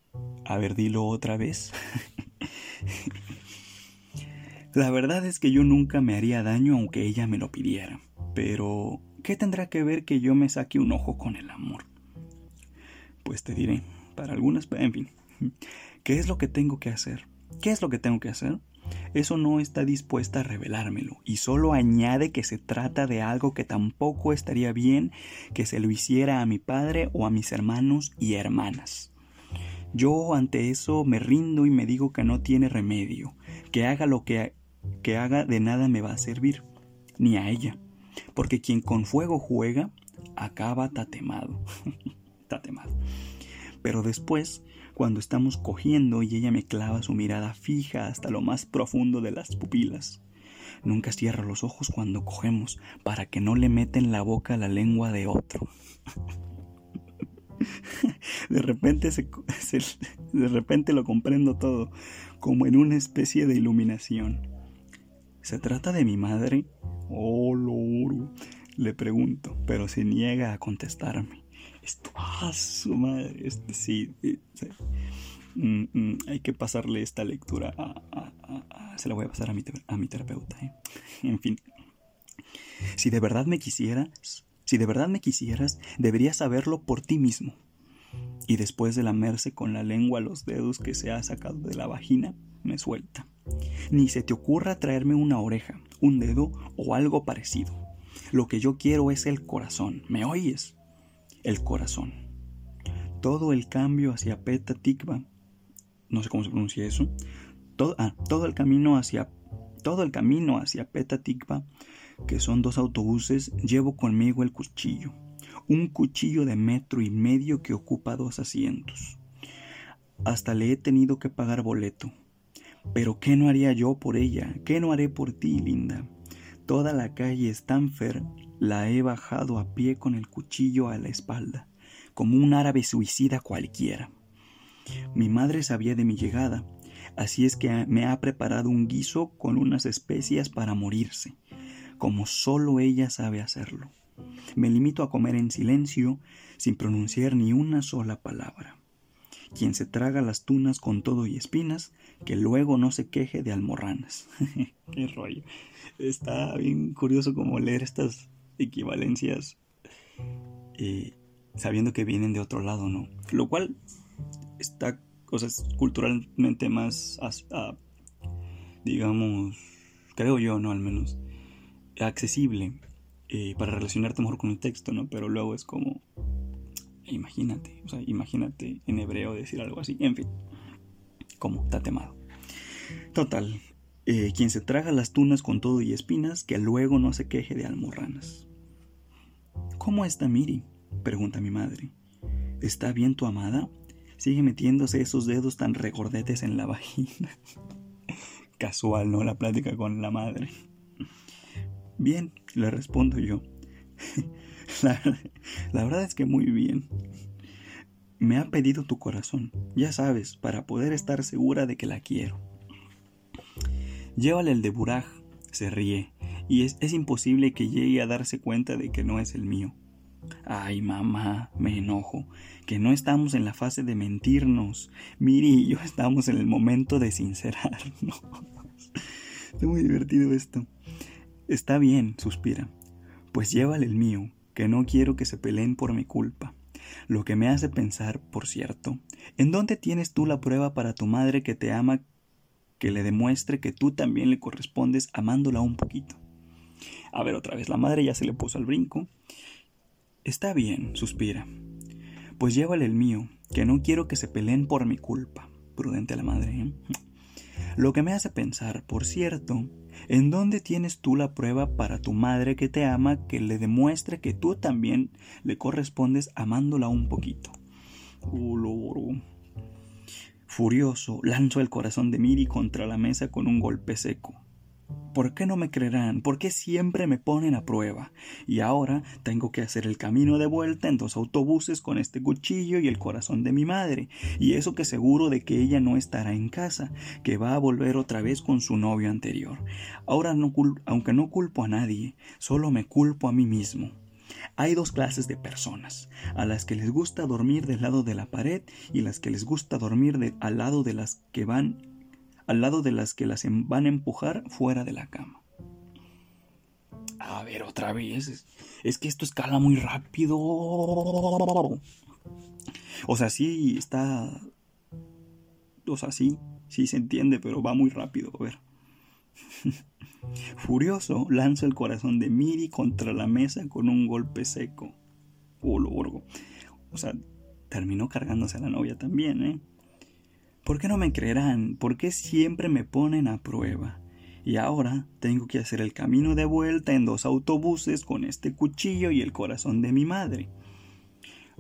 Speaker 1: a ver, dilo otra vez. La verdad es que yo nunca me haría daño aunque ella me lo pidiera. Pero, ¿qué tendrá que ver que yo me saque un ojo con el amor? Pues te diré, para algunas, en fin, ¿qué es lo que tengo que hacer? ¿Qué es lo que tengo que hacer? Eso no está dispuesta a revelármelo y solo añade que se trata de algo que tampoco estaría bien que se lo hiciera a mi padre o a mis hermanos y hermanas. Yo ante eso me rindo y me digo que no tiene remedio, que haga lo que que haga de nada me va a servir, ni a ella, porque quien con fuego juega acaba tatemado. tatemado. Pero después, cuando estamos cogiendo y ella me clava su mirada fija hasta lo más profundo de las pupilas, nunca cierra los ojos cuando cogemos para que no le meten la boca la lengua de otro. de repente de repente lo comprendo todo, como en una especie de iluminación. ¿Se trata de mi madre? Oh, loro. Le pregunto, pero se niega a contestarme. Esto, ah, su madre. Este, sí, mm, mm, hay que pasarle esta lectura se la voy a pasar a mi, a mi terapeuta. ¿eh? En fin. Si de verdad me quisieras, si de verdad me quisieras, deberías saberlo por ti mismo. Y después de lamerse con la lengua los dedos que se ha sacado de la vagina, me suelta. Ni se te ocurra traerme una oreja, un dedo o algo parecido. Lo que yo quiero es el corazón. ¿Me oyes? El corazón. Todo el cambio hacia Peta Tikva, no sé cómo se pronuncia eso, todo, ah, todo el camino hacia todo el camino hacia Peta Tikva, que son dos autobuses, llevo conmigo el cuchillo, un cuchillo de metro y medio que ocupa dos asientos. Hasta le he tenido que pagar boleto, pero ¿qué no haría yo por ella? ¿Qué no haré por ti, linda? Toda la calle Stanfer la he bajado a pie con el cuchillo a la espalda, como un árabe suicida cualquiera. Mi madre sabía de mi llegada, así es que me ha preparado un guiso con unas especias para morirse, como solo ella sabe hacerlo. Me limito a comer en silencio, sin pronunciar ni una sola palabra. quien se traga las tunas con todo y espinas, que luego no se queje de almorranas. Qué rollo. Está bien curioso como leer estas equivalencias eh, sabiendo que vienen de otro lado, ¿no? Lo cual está, o culturalmente más, digamos, creo yo, ¿no? Al menos, accesible eh, para relacionarte mejor con el texto, ¿no? Pero luego es como, imagínate, o sea, imagínate en hebreo decir algo así, en fin, como tatemado. Total, eh, quien se traga las tunas con todo y espinas, que luego no se queje de almorranas. ¿Cómo está Miri? pregunta mi madre. ¿Está bien tu amada? Sigue metiéndose esos dedos tan regordetes en la vagina. Casual, ¿no? La plática con la madre. Bien, le respondo yo. la, la verdad es que muy bien. Me ha pedido tu corazón, ya sabes, para poder estar segura de que la quiero. Llévale el de Buraj, se ríe, y es, es, imposible que llegue a darse cuenta de que no es el mío. Ay, mamá, me enojo, que no estamos en la fase de mentirnos. Miri y yo estamos en el momento de sincerarnos. Está muy divertido esto. Está bien, suspira. Pues llévale el mío, que no quiero que se peleen por mi culpa. Lo que me hace pensar, por cierto, ¿en dónde tienes tú la prueba para tu madre que te ama que le demuestre que tú también le correspondes amándola un poquito? A ver, otra vez, la madre ya se le puso al brinco. Está bien, suspira. Pues llévale el mío, que no quiero que se peleen por mi culpa. Prudente la madre. ¿eh? Lo que me hace pensar, por cierto, ¿en dónde tienes tú la prueba para tu madre que te ama que le demuestre que tú también le correspondes amándola un poquito? Furioso, lanzo el corazón de Miri contra la mesa con un golpe seco. ¿Por qué no me creerán? ¿Por qué siempre me ponen a prueba? Y ahora tengo que hacer el camino de vuelta en dos autobuses con este cuchillo y el corazón de mi madre. Y eso que seguro de que ella no estará en casa, que va a volver otra vez con su novio anterior. Ahora, no aunque no culpo a nadie, solo me culpo a mí mismo. Hay dos clases de personas, a las que les gusta dormir del lado de la pared y las que les gusta dormir al lado de las que van al lado de las que las em, van a empujar fuera de la cama. A ver, otra vez. Es que esto escala muy rápido. O sea, sí está. O sea, sí, sí se entiende, pero va muy rápido. A ver. Furioso, lanza el corazón de Miri contra la mesa con un golpe seco. Oh, o sea, terminó cargándose a la novia también, ¿eh? ¿Por qué no me creerán? ¿Por qué siempre me ponen a prueba? Y ahora tengo que hacer el camino de vuelta en dos autobuses con este cuchillo y el corazón de mi madre.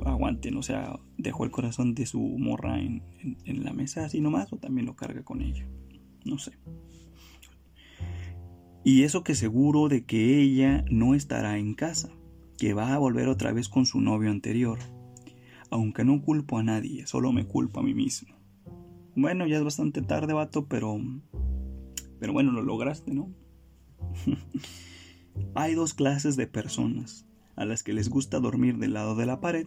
Speaker 1: Aguanten, o sea, dejó el corazón de su morra en, la mesa así nomás o también lo carga con ella. No sé. Y eso que seguro de que ella no estará en casa, que va a volver otra vez con su novio anterior. Aunque no culpo a nadie, solo me culpo a mí mismo. Bueno, ya es bastante tarde, vato, pero. Pero bueno, lo lograste, ¿no? Hay dos clases de personas: a las que les gusta dormir del lado de la pared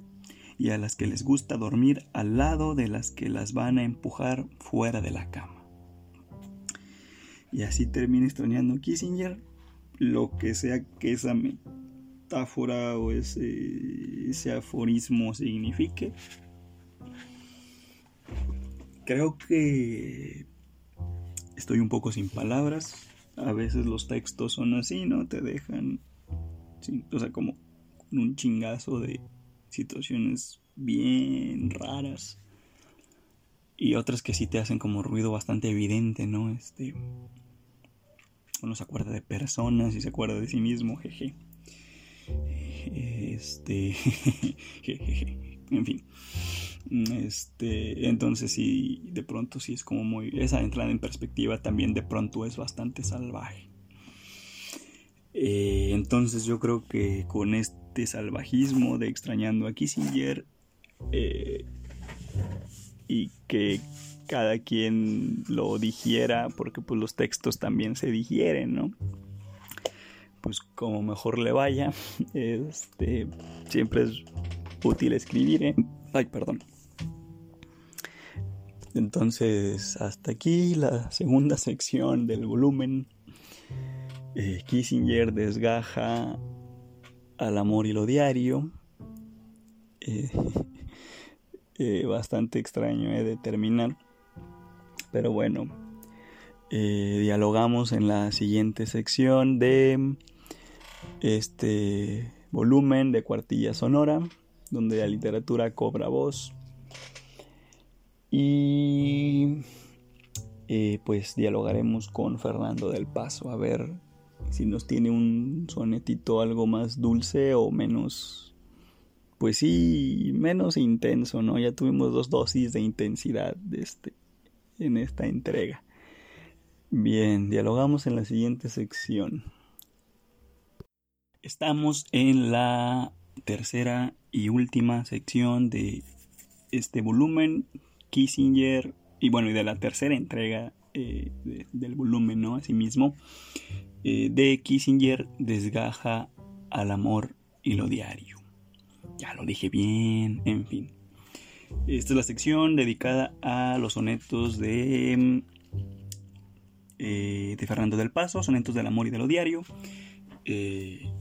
Speaker 1: y a las que les gusta dormir al lado de las que las van a empujar fuera de la cama. Y así termina extrañando Kissinger, lo que sea que esa metáfora o ese, ese aforismo signifique. Creo que estoy un poco sin palabras. A veces los textos son así, ¿no? Te dejan, o sea, como con un chingazo de situaciones bien raras. Y otras que sí te hacen como ruido bastante evidente, ¿no? Este. Uno se acuerda de personas y se acuerda de sí mismo, jeje. Este. jejeje. En fin. Este, entonces sí, de pronto sí es como muy... Esa entrada en perspectiva también de pronto es bastante salvaje. Eh, entonces yo creo que con este salvajismo de extrañando a Kissinger eh, y que cada quien lo digiera, porque pues los textos también se digieren, ¿no? Pues como mejor le vaya, este, siempre es útil escribir, ¿eh? Ay, perdón. Entonces, hasta aquí la segunda sección del volumen. Eh, Kissinger desgaja al amor y lo diario. Eh, bastante extraño de terminar. Pero bueno, dialogamos en la siguiente sección de este volumen de cuartilla sonora, donde la literatura cobra voz. Y eh, pues dialogaremos con Fernando del Paso a ver si nos tiene un sonetito algo más dulce o menos, pues sí, menos intenso, ¿no? Ya tuvimos dos dosis de intensidad de este, en esta entrega. Bien, dialogamos en la siguiente sección. Estamos en la tercera y última sección de este volumen Kissinger, y bueno, y de la tercera entrega eh, del volumen, ¿no? Asimismo, eh, de Kissinger desgaja al amor y lo diario. Ya lo dije bien, en fin. Esta es la sección dedicada a los sonetos de, eh, de Fernando del Paso, sonetos del amor y de lo diario.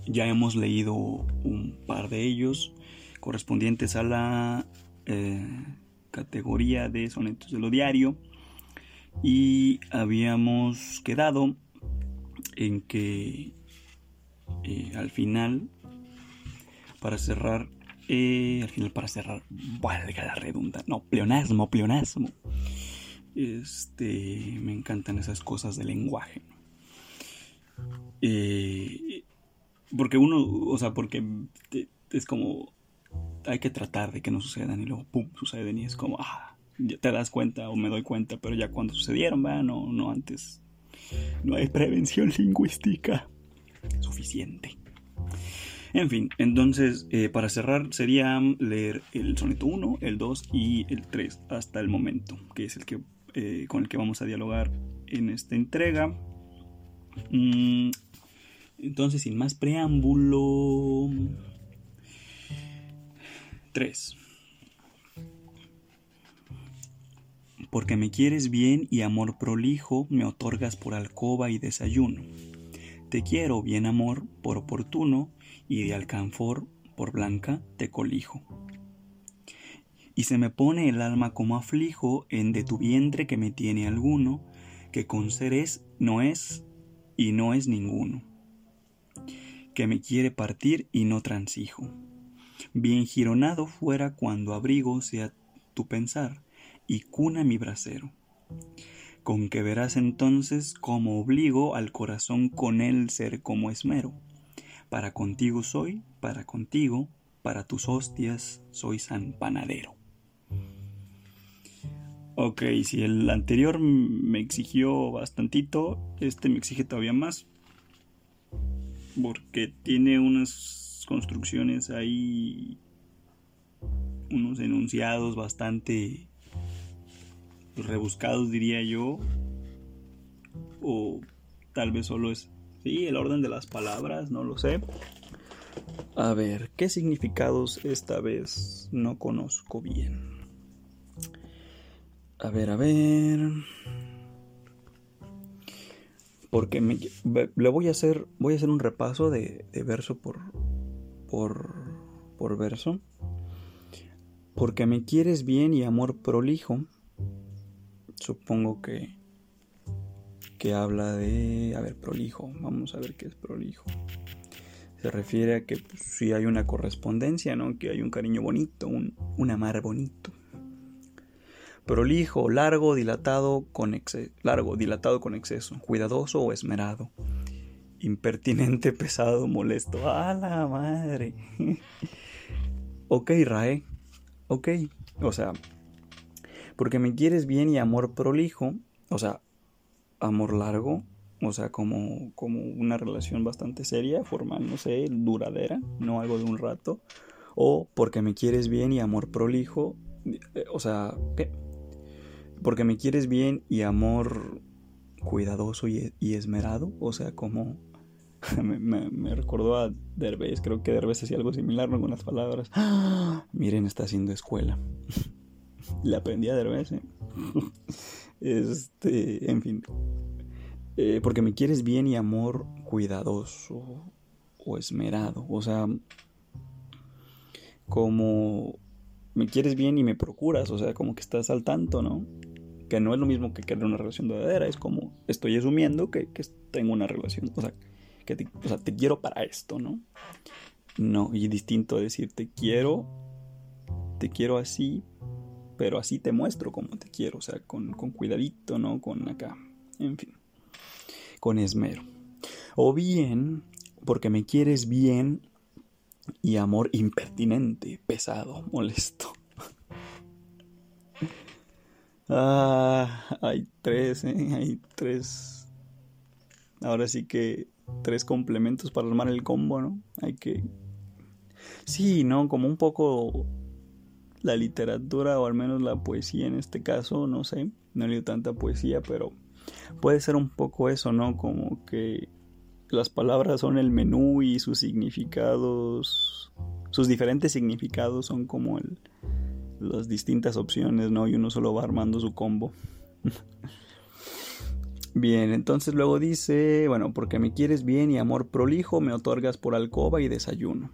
Speaker 1: ya hemos leído un par de ellos correspondientes a la categoría de sonetos de lo diario y habíamos quedado en que eh, al final para cerrar eh, al final para cerrar valga la redunda no pleonasmo pleonasmo este me encantan esas cosas del lenguaje eh, porque uno o sea porque es como hay que tratar de que no sucedan y luego pum, suceden y es como, ah, ya te das cuenta o me doy cuenta, pero ya cuando sucedieron, va, no, no antes. No hay prevención lingüística suficiente. En fin, entonces eh, para cerrar sería leer el soneto 1, el 2 y el 3 hasta el momento, que es el que eh, con el que vamos a dialogar en esta entrega. Mm, entonces, sin más preámbulo, 3. Porque me quieres bien y amor prolijo me otorgas por alcoba y desayuno. Te quiero bien amor por oportuno y de alcanfor por blanca te colijo. Y se me pone el alma como aflijo en de tu vientre que me tiene alguno, que con seres no es y no es ninguno, que me quiere partir y no transijo bien gironado fuera cuando abrigo sea tu pensar y cuna mi brasero. Con que verás entonces cómo obligo al corazón con él ser como esmero. Para contigo soy, para contigo, para tus hostias soy San Panadero. Ok, si el anterior me exigió bastantito, este me exige todavía más. Porque tiene unas construcciones hay unos enunciados bastante rebuscados diría yo o tal vez solo es sí el orden de las palabras no lo sé a ver qué significados esta vez no conozco bien a ver a ver porque me, le voy a hacer voy a hacer un repaso de verso por por, por verso. Porque me quieres bien y amor prolijo. Supongo que que habla de, a ver, prolijo. Vamos a ver qué es prolijo. Se refiere a que si pues, hay una correspondencia, ¿no? Que hay un cariño bonito, un, un amar bonito. Prolijo, largo, dilatado con exceso, largo, dilatado con exceso, cuidadoso o esmerado impertinente, pesado, molesto. ¡A la madre! ok, Rae. Ok. O sea, porque me quieres bien y amor prolijo. O sea, amor largo. O sea, como, como una relación bastante seria, formal, no sé, duradera, no algo de un rato. O porque me quieres bien y amor prolijo. Eh, o sea, ¿qué? Porque me quieres bien y amor cuidadoso y, esmerado, o sea, como me, recordó a Derbez, creo que Derbez hacía algo similar con las palabras. Miren, está haciendo escuela. Le aprendí a Derbez, ¿eh? Este, en fin. Eh, porque me quieres bien y amor cuidadoso o esmerado. O sea, como me quieres bien y me procuras. O sea, como que estás al tanto, ¿no? Que no es lo mismo que querer una relación verdadera. Es como estoy asumiendo que, tengo una relación. O sea, que te, quiero para esto, ¿no? No, y distinto decir te quiero, te quiero así, pero así te muestro como te quiero, o sea, con, con cuidadito, ¿no? Con acá, en fin, con esmero. O bien, porque me quieres bien y amor impertinente, pesado, molesto. ah, hay tres, ¿eh? Hay tres. Ahora sí que tres complementos para armar el combo, ¿no? Hay que... Sí, ¿no? Como un poco la literatura o al menos la poesía en este caso, no sé, no he leído tanta poesía, pero puede ser un poco eso, ¿no? Como que las palabras son el menú y sus significados, sus diferentes significados son como el, las distintas opciones, ¿no? Y uno solo va armando su combo. Bien, entonces luego dice, bueno, porque me quieres bien y amor prolijo, me otorgas por alcoba y desayuno.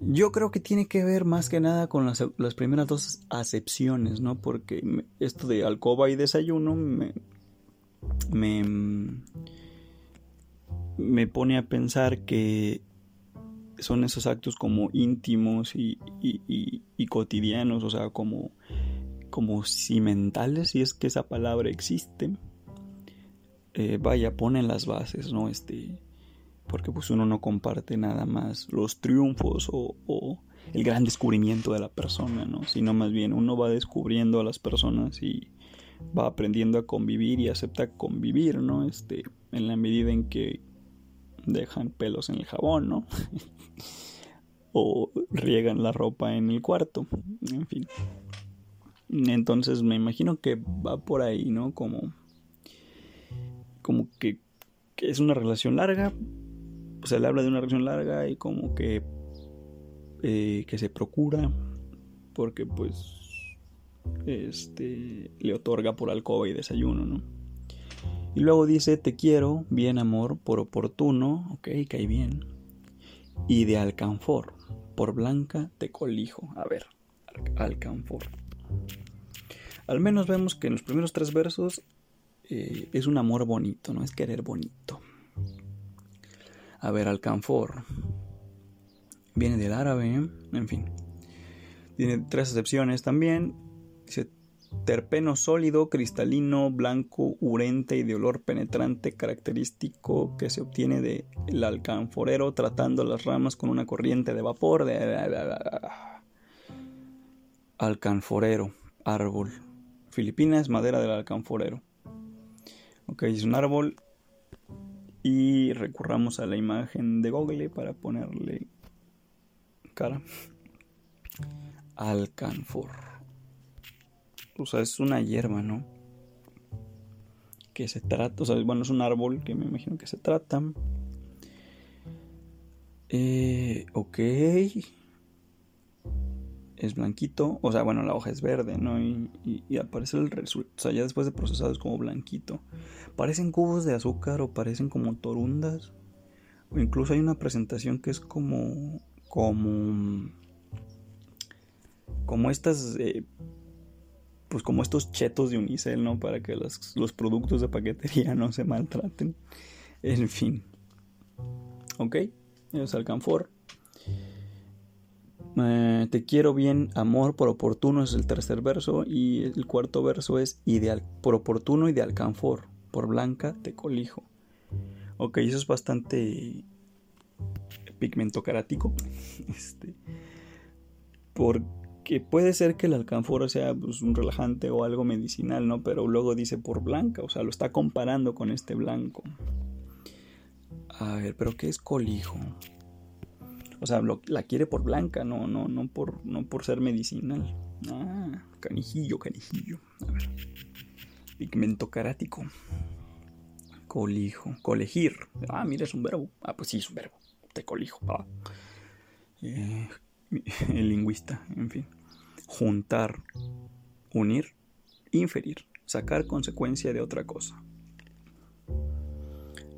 Speaker 1: Yo creo que tiene que ver más que nada con las, primeras dos acepciones, ¿no? Porque esto de alcoba y desayuno me, me, pone a pensar que son esos actos como íntimos y, y cotidianos, o sea, como, como cimentales, si es que esa palabra existe eh, vaya, ponen las bases, ¿no? Este, porque pues uno no comparte nada más los triunfos o, el gran descubrimiento de la persona, ¿no? Sino más bien uno va descubriendo a las personas y va aprendiendo a convivir y acepta convivir, ¿no? Este, en la medida en que dejan pelos en el jabón, ¿no? o riegan la ropa en el cuarto, en fin. Entonces me imagino que va por ahí, ¿no? Como como que, es una relación larga, o sea, le habla de una relación larga y como que, eh, que se procura, porque pues este, le otorga por alcoba y desayuno, ¿no? Y luego dice, te quiero, bien amor, por oportuno, ok, cae bien. Y de alcanfor, por blanca te colijo. A ver, alcanfor. Al menos vemos que en los primeros tres versos eh, es un amor bonito, no es querer bonito. A ver, alcanfor. Viene del árabe, en fin. Tiene tres excepciones también. Dice terpeno sólido, cristalino, blanco, urente y de olor penetrante característico que se obtiene del alcanforero tratando las ramas con una corriente de vapor. Alcanforero, árbol. Filipinas, madera del alcanforero. Ok, es un árbol. Y recurramos a la imagen de Google para ponerle cara. Alcanfor. O sea, es una hierba, ¿no? Que se trata, o sea, bueno, es un árbol que me imagino que se trata. Eh, ok es blanquito, o sea, bueno, la hoja es verde, ¿no? Y, aparece el resultado, o sea, ya después de procesado es como blanquito. Parecen cubos de azúcar o parecen como torundas. O incluso hay una presentación que es como, como, como estas, eh, pues como estos chetos de unicel, ¿no? Para que los, los productos de paquetería no se maltraten. En fin. Ok, es alcanfor. Eh, te quiero bien, amor por oportuno es el tercer verso y el cuarto verso es ideal, por oportuno y de alcanfor, por blanca te colijo. Ok, eso es bastante pigmento carático. Este, porque puede ser que el alcanfor sea pues, un relajante o algo medicinal, ¿no? Pero luego dice por blanca, o sea, lo está comparando con este blanco. A ver, pero ¿qué es colijo? O sea, la quiere por blanca, no, no, no por, no por ser medicinal. Ah, canijillo, canijillo. A ver. Pigmento carático. Colijo. Colegir. Ah, mira, es un verbo. Ah, pues sí, es un verbo. Te colijo. Ah. Eh, el lingüista, en fin. juntar, unir, inferir, sacar consecuencia de otra cosa.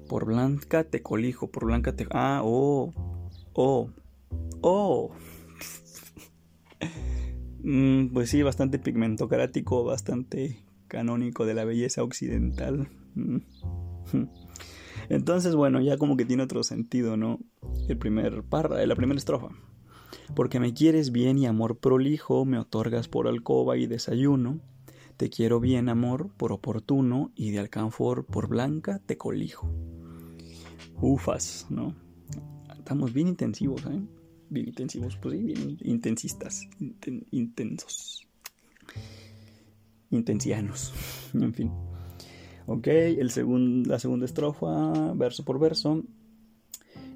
Speaker 1: Por blanca te colijo, por blanca te... Ah, oh, oh, oh. Pues sí, bastante pigmentocrático, bastante canónico de la belleza occidental. Mm. Entonces, bueno, ya como que tiene otro sentido, ¿no? El primer parra, la primera estrofa. Porque me quieres bien y amor prolijo, me otorgas por alcoba y desayuno. Te quiero bien, amor, por oportuno, y de alcanfor por blanca te colijo. Ufas, ¿no? Estamos bien intensivos. Bien intensivos, pues sí, bien intensistas, intensos, intensianos, en fin. Ok, el la segunda estrofa, verso por verso.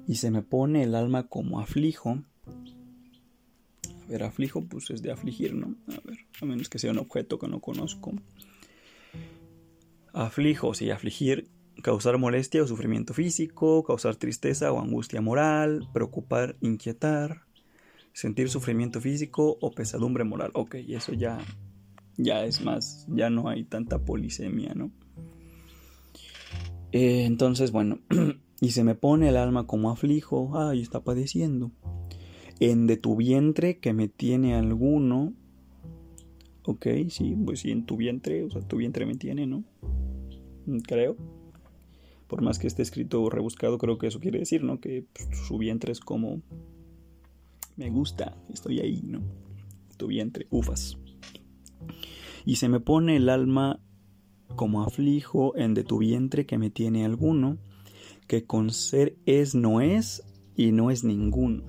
Speaker 1: Y se me pone el alma como aflijo. A ver, aflijo, pues es de afligir, ¿no? A ver, a menos que sea un objeto que no conozco. Aflijo, sí, afligir, causar molestia o sufrimiento físico, causar tristeza o angustia moral, preocupar, inquietar, sentir sufrimiento físico o pesadumbre moral. Ok, eso ya, ya es más, ya no hay tanta polisemia, ¿no? Eh, entonces, bueno, y se me pone el alma como aflijo, ay, está padeciendo. En de tu vientre que me tiene alguno, ok, sí, pues sí, en tu vientre, o sea, tu vientre me tiene, ¿no? Mm, creo. Por más que esté escrito rebuscado, creo que eso quiere decir, ¿no? Que pues, su vientre es como... Me gusta, estoy ahí, ¿no? Tu vientre, ufas. Y se me pone el alma como aflijo en de tu vientre que me tiene alguno, que con ser es no es y no es ninguno.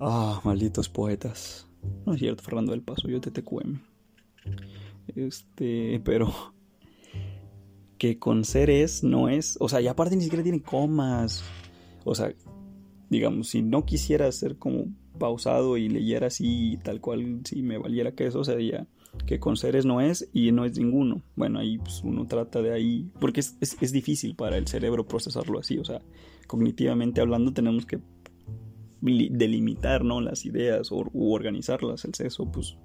Speaker 1: Ah, malditos poetas. No es cierto, Fernando del Paso, yo te TQM. Este, pero que con ser es no es, o sea, y aparte ni siquiera tiene comas. O sea, digamos, si no quisiera ser como pausado y leyera así tal cual si me valiera que eso sería que con seres no es y no es ninguno. Bueno, ahí pues, uno trata de ahí, porque es, es, difícil para el cerebro procesarlo así, o sea, cognitivamente hablando tenemos que delimitar ¿no? las ideas o, organizarlas, el sexo pues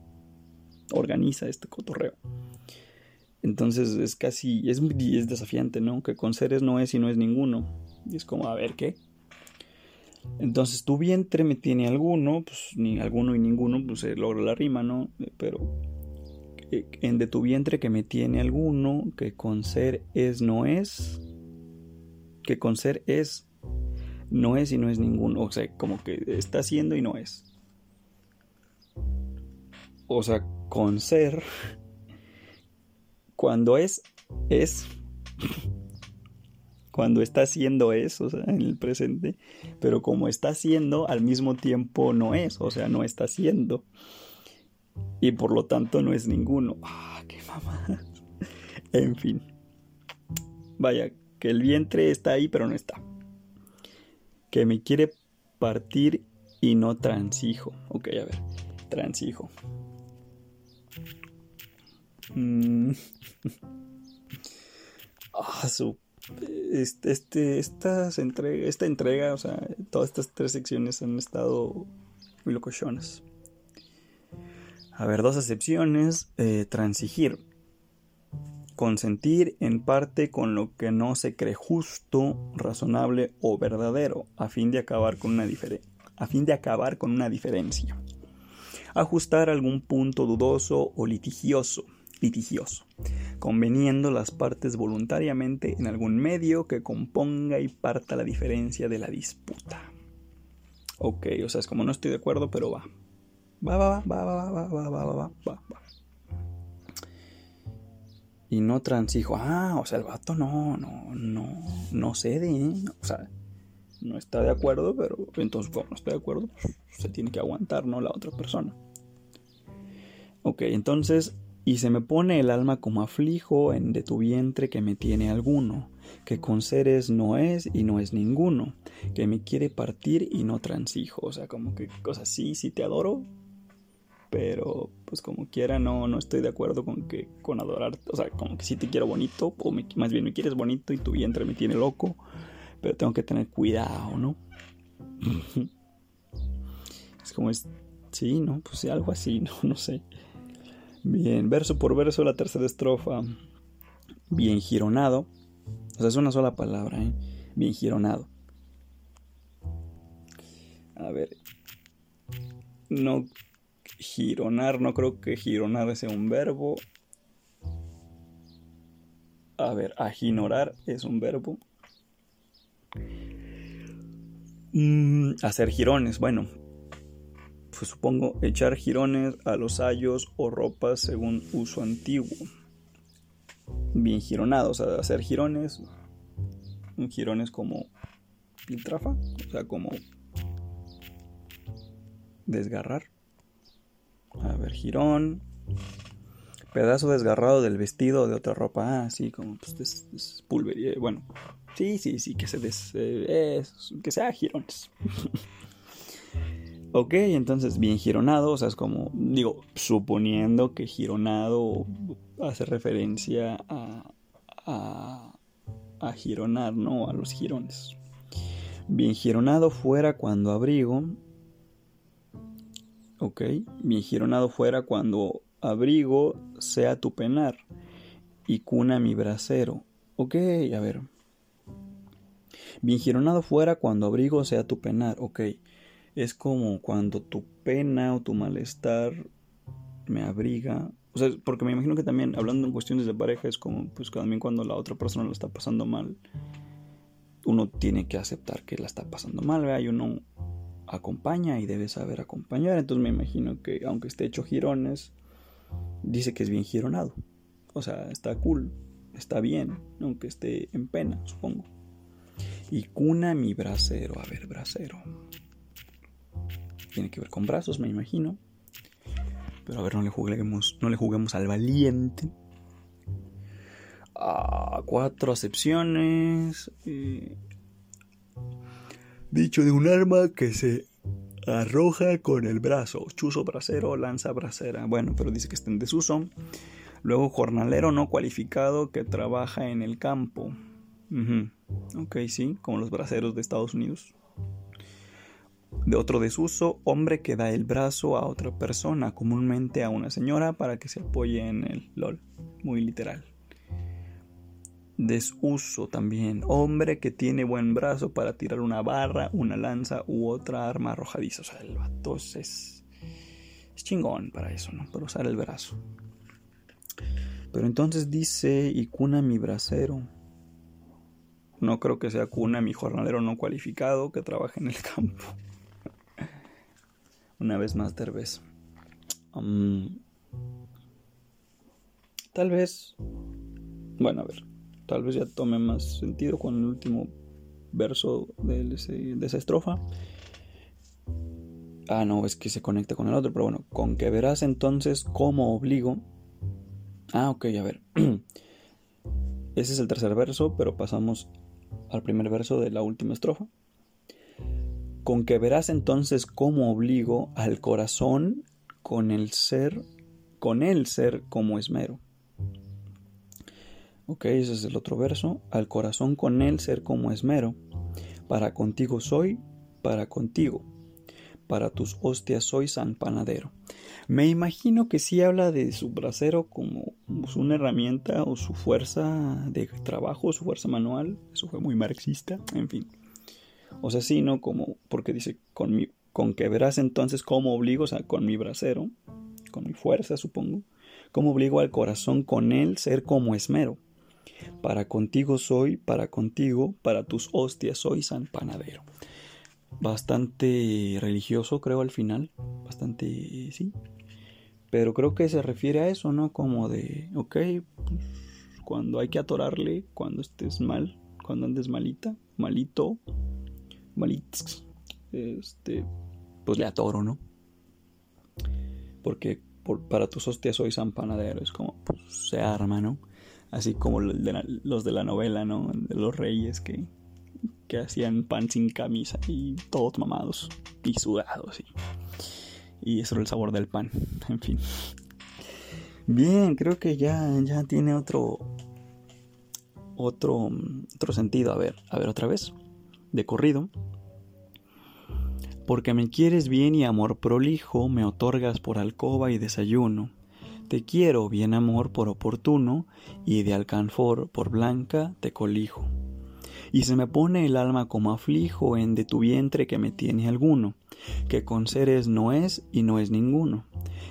Speaker 1: organiza este cotorreo. Entonces es casi, es, es desafiante, ¿no? Que con seres no es y no es ninguno. Y es como, a ver, ¿qué? Entonces tu vientre me tiene alguno, pues ni alguno y ninguno, pues se logra la rima, ¿no? Pero en de tu vientre que me tiene alguno, que con ser es no es, que con ser es no es y no es ninguno, o sea, como que está siendo y no es. O sea, con ser, cuando es, es. Cuando está haciendo es, o sea, en el presente, pero como está haciendo, al mismo tiempo no es, o sea, no está haciendo y por lo tanto no es ninguno. ¡Ah, qué mamá! en fin. Vaya, que el vientre está ahí pero no está. Que me quiere partir y no transijo. Ok, a ver. Transijo. Mm. ah, su este, entrega, esta entrega, o sea, todas estas tres secciones han estado muy locochonas. A ver, dos excepciones. Eh, transigir. Consentir en parte con lo que no se cree justo, razonable o verdadero, a fin de acabar con una, a fin de acabar con una diferencia. Ajustar algún punto dudoso o litigioso, litigioso, conveniendo las partes voluntariamente en algún medio que componga y parta la diferencia de la disputa. Ok, o sea, es como no estoy de acuerdo, pero va. Va, va, va, va, va, va, va, va, va, va. Y no transijo. Ah, o sea, el vato no, no, no, no cede, ¿eh? O sea, no está de acuerdo, pero entonces, como no está de acuerdo, pues se tiene que aguantar, ¿no? La otra persona. Ok, entonces, y se me pone el alma como aflijo en de tu vientre que me tiene alguno, que con seres no es y no es ninguno, que me quiere partir y no transijo. O sea, como que cosas así, sí te adoro, pero pues como quiera no, no estoy de acuerdo con que con adorar, o sea, como que sí te quiero bonito, o más bien me quieres bonito y tu vientre me tiene loco, pero tengo que tener cuidado, ¿no? es como es, Sí, ¿no? Pues sí, algo así, no, no sé. Bien, verso por verso la tercera estrofa. Bien gironado. O sea, es una sola palabra, ¿eh? Bien gironado. A ver. No. Gironar, no creo que gironar sea un verbo. A ver, aginorar es un verbo. Mm, hacer girones, bueno. Pues supongo echar girones a los sayos o ropas según uso antiguo. Bien gironados, o sea, hacer girones. Un girón es como piltrafa, o sea, como desgarrar. A ver, girón. Pedazo desgarrado del vestido de otra ropa. Ah, como pues des, Bueno, sí, sí, sí, que se des, eh, que sea girones. ok, entonces bien gironado, o sea, es como, digo, suponiendo que gironado hace referencia a, a, a gironar, ¿no? A los girones. Bien gironado fuera cuando abrigo Ok, mi gironado fuera cuando abrigo sea tu penar y cuna mi brasero. Ok, a ver. Bien gironado fuera cuando abrigo sea tu penar. Ok, es como cuando tu pena o tu malestar me abriga. O sea, porque me imagino que también hablando en cuestiones de pareja es como, pues también cuando la otra persona lo está pasando mal, uno tiene que aceptar que la está pasando mal, ¿verdad? Y uno acompaña y debe saber acompañar. Entonces me imagino que aunque esté hecho girones, dice que es bien gironado. O sea, está cool, está bien, aunque esté en pena, supongo. Y cuna mi brasero. A ver, brasero. Tiene que ver con brazos, me imagino. Pero a ver, no le juguemos, no le juguemos al valiente. Ah, cuatro acepciones. Eh, Dicho de un arma que se arroja con el brazo. Chuzo bracero, lanza bracera. Bueno, pero dice que está en desuso. Luego, jornalero no cualificado que trabaja en el campo. Ok, sí, como los braceros de Estados Unidos. De otro desuso, hombre que da el brazo a otra persona, comúnmente a una señora, para que se apoye en el LOL. Muy literal desuso también. Hombre que tiene buen brazo para tirar una barra, una lanza u otra arma arrojadiza. O sea, el vato es, chingón para eso, ¿no? Para usar el brazo. Pero entonces dice, y cuna mi bracero. No creo que sea cuna mi jornalero no cualificado que trabaje en el campo. Una vez más. Um, tal vez. Bueno, a ver tal vez ya tome más sentido con el último verso de, esa estrofa. Ah, no, es que se conecta con el otro, pero bueno, con que verás entonces cómo obligo. Ah, ok, a ver. Ese es el tercer verso, pero pasamos al primer verso de la última estrofa. Con que verás entonces cómo obligo al corazón con el ser, con el ser como esmero. Ok, ese es el otro verso. Al corazón con él ser como esmero. Para contigo soy, para contigo. Para tus hostias soy San Panadero. Me imagino que sí habla de su brasero como una herramienta o su fuerza de trabajo, su fuerza manual. Eso fue muy marxista, en fin. O sea, sí, ¿no? Como, porque dice, con, con que verás entonces cómo obligo, o sea, con mi brasero, con mi fuerza, supongo, cómo obligo al corazón con él ser como esmero para contigo soy, para contigo, para tus hostias soy San Panadero. Bastante religioso, creo, al final. Bastante, sí. Pero creo que se refiere a eso, ¿no? Como de, ok, pues, cuando hay que atorarle, cuando estés mal, cuando andes malita, malito, malitz, este, pues le atoro, ¿no? Porque para tus hostias soy San Panadero, es como, pues se arma, ¿no? así como los de la novela, ¿no? De los reyes que, que hacían pan sin camisa y todos mamados y sudados y, y eso era el sabor del pan, en fin. Bien, creo que ya, ya tiene otro, otro, otro sentido. A ver, a ver otra vez, de corrido. Porque me quieres bien y amor prolijo, me otorgas por alcoba y desayuno. Te quiero bien amor por oportuno, y de alcanfor por blanca te colijo. Y se me pone el alma como aflijo en de tu vientre que me tiene alguno, que con seres no es y no es ninguno,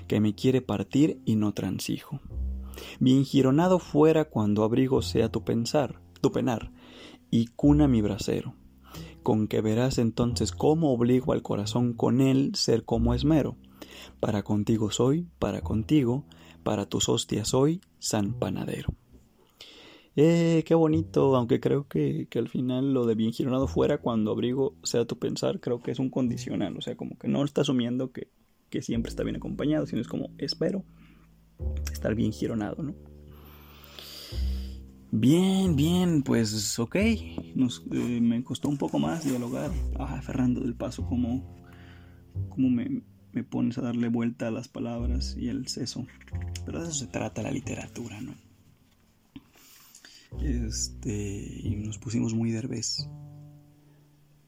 Speaker 1: que me quiere partir y no transijo. Bien gironado fuera cuando abrigo sea tu pensar, tu penar, y cuna mi brasero, con que verás entonces cómo obligo al corazón con él ser como esmero. Para contigo soy, para contigo, para tus hostias soy, San Panadero. Eh, qué bonito, aunque creo que, que, al final lo de bien gironado fuera cuando abrigo sea tu pensar, creo que es un condicional, o sea, como que no está asumiendo que, que siempre está bien acompañado, sino es como espero estar bien gironado, ¿no? Bien, bien, pues ok, Nos, eh, me costó un poco más dialogar. Ah, Fernando del Paso, cómo, cómo me, me, pones a darle vuelta a las palabras y el seso. Pero de eso se trata la literatura, ¿no? Este, y nos pusimos muy derbez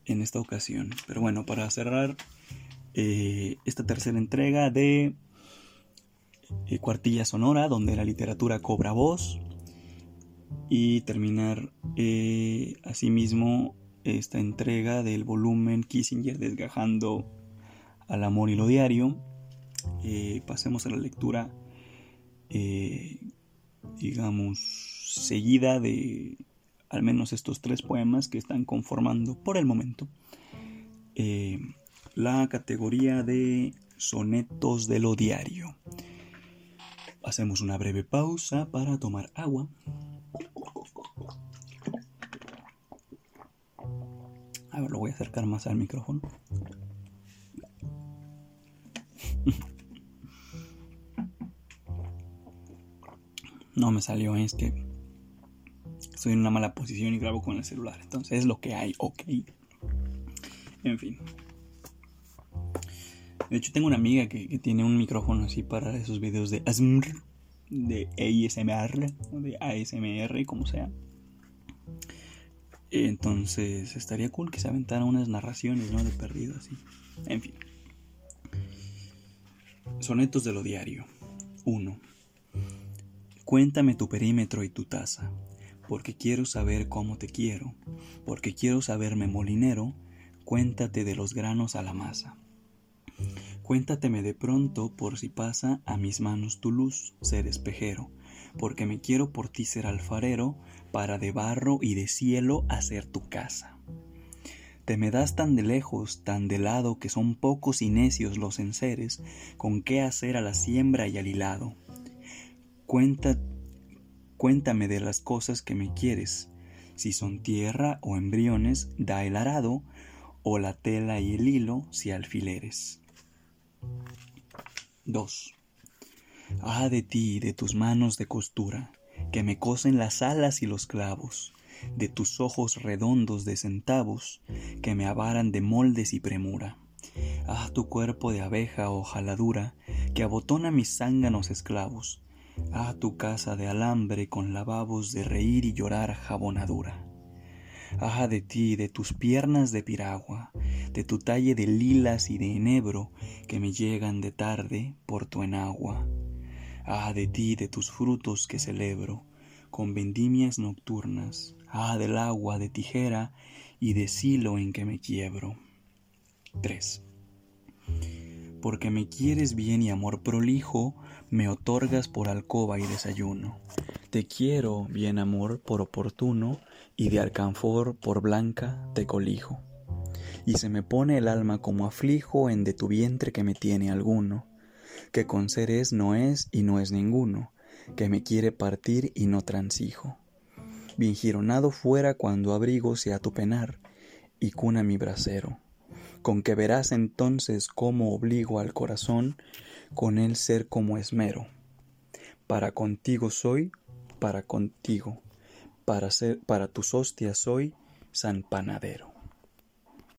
Speaker 1: en esta ocasión. Pero bueno, para cerrar eh, esta tercera entrega de eh, Cuartilla Sonora, donde la literatura cobra voz y terminar eh, asimismo esta entrega del volumen Kissinger desgajando al amor y lo diario. Eh, pasemos a la lectura, eh, digamos, seguida de al menos estos tres poemas que están conformando por el momento la categoría de sonetos de lo diario. Hacemos una breve pausa para tomar agua. A ver, lo voy a acercar más al micrófono. No me salió, es que estoy en una mala posición y grabo con el celular. Entonces es lo que hay, ok. En fin. De hecho, tengo una amiga que, tiene un micrófono así para esos videos de ASMR, de ASMR, o de ASMR, como sea. Entonces estaría cool que se aventara unas narraciones, ¿no? De perdido así. En fin. Sonetos de lo diario. 1. Cuéntame tu perímetro y tu taza, porque quiero saber cómo te quiero, porque quiero saberme molinero, cuéntate de los granos a la masa. Cuéntateme de pronto por si pasa a mis manos tu luz, ser espejero, porque me quiero por ti ser alfarero, para de barro y de cielo hacer tu casa. Te me das tan de lejos, tan de lado, que son pocos y necios los enseres, con qué hacer a la siembra y al hilado. Cuenta, cuéntame de las cosas que me quieres, si son tierra o embriones, da el arado, o la tela y el hilo, si alfileres. 2. Ah de ti, de tus manos de costura, que me cosen las alas y los clavos, de tus ojos redondos de centavos, que me avaran de moldes y premura. Ah, tu cuerpo de abeja o jaladura, que abotona mis zánganos esclavos. Ah, tu casa de alambre con lavabos de reír y llorar jabonadura. Ah, de ti, de tus piernas de piragua, de tu talle de lilas y de enebro, que me llegan de tarde por tu enagua. Ah, de ti, de tus frutos que celebro, con vendimias nocturnas, ah, del agua de tijera y de silo en que me quiebro. 3. Porque me quieres bien y amor prolijo, me otorgas por alcoba y desayuno. Te quiero, bien amor, por oportuno, y de alcanfor por blanca te colijo. Y se me pone el alma como aflijo en de tu vientre que me tiene alguno que con seres no es y no es ninguno, que me quiere partir y no transijo. Bien gironado fuera cuando abrigo sea tu penar, y cuna mi brasero, con que verás entonces cómo obligo al corazón con el ser como esmero. Para contigo soy, para contigo, para ser, para tus hostias soy, San Panadero.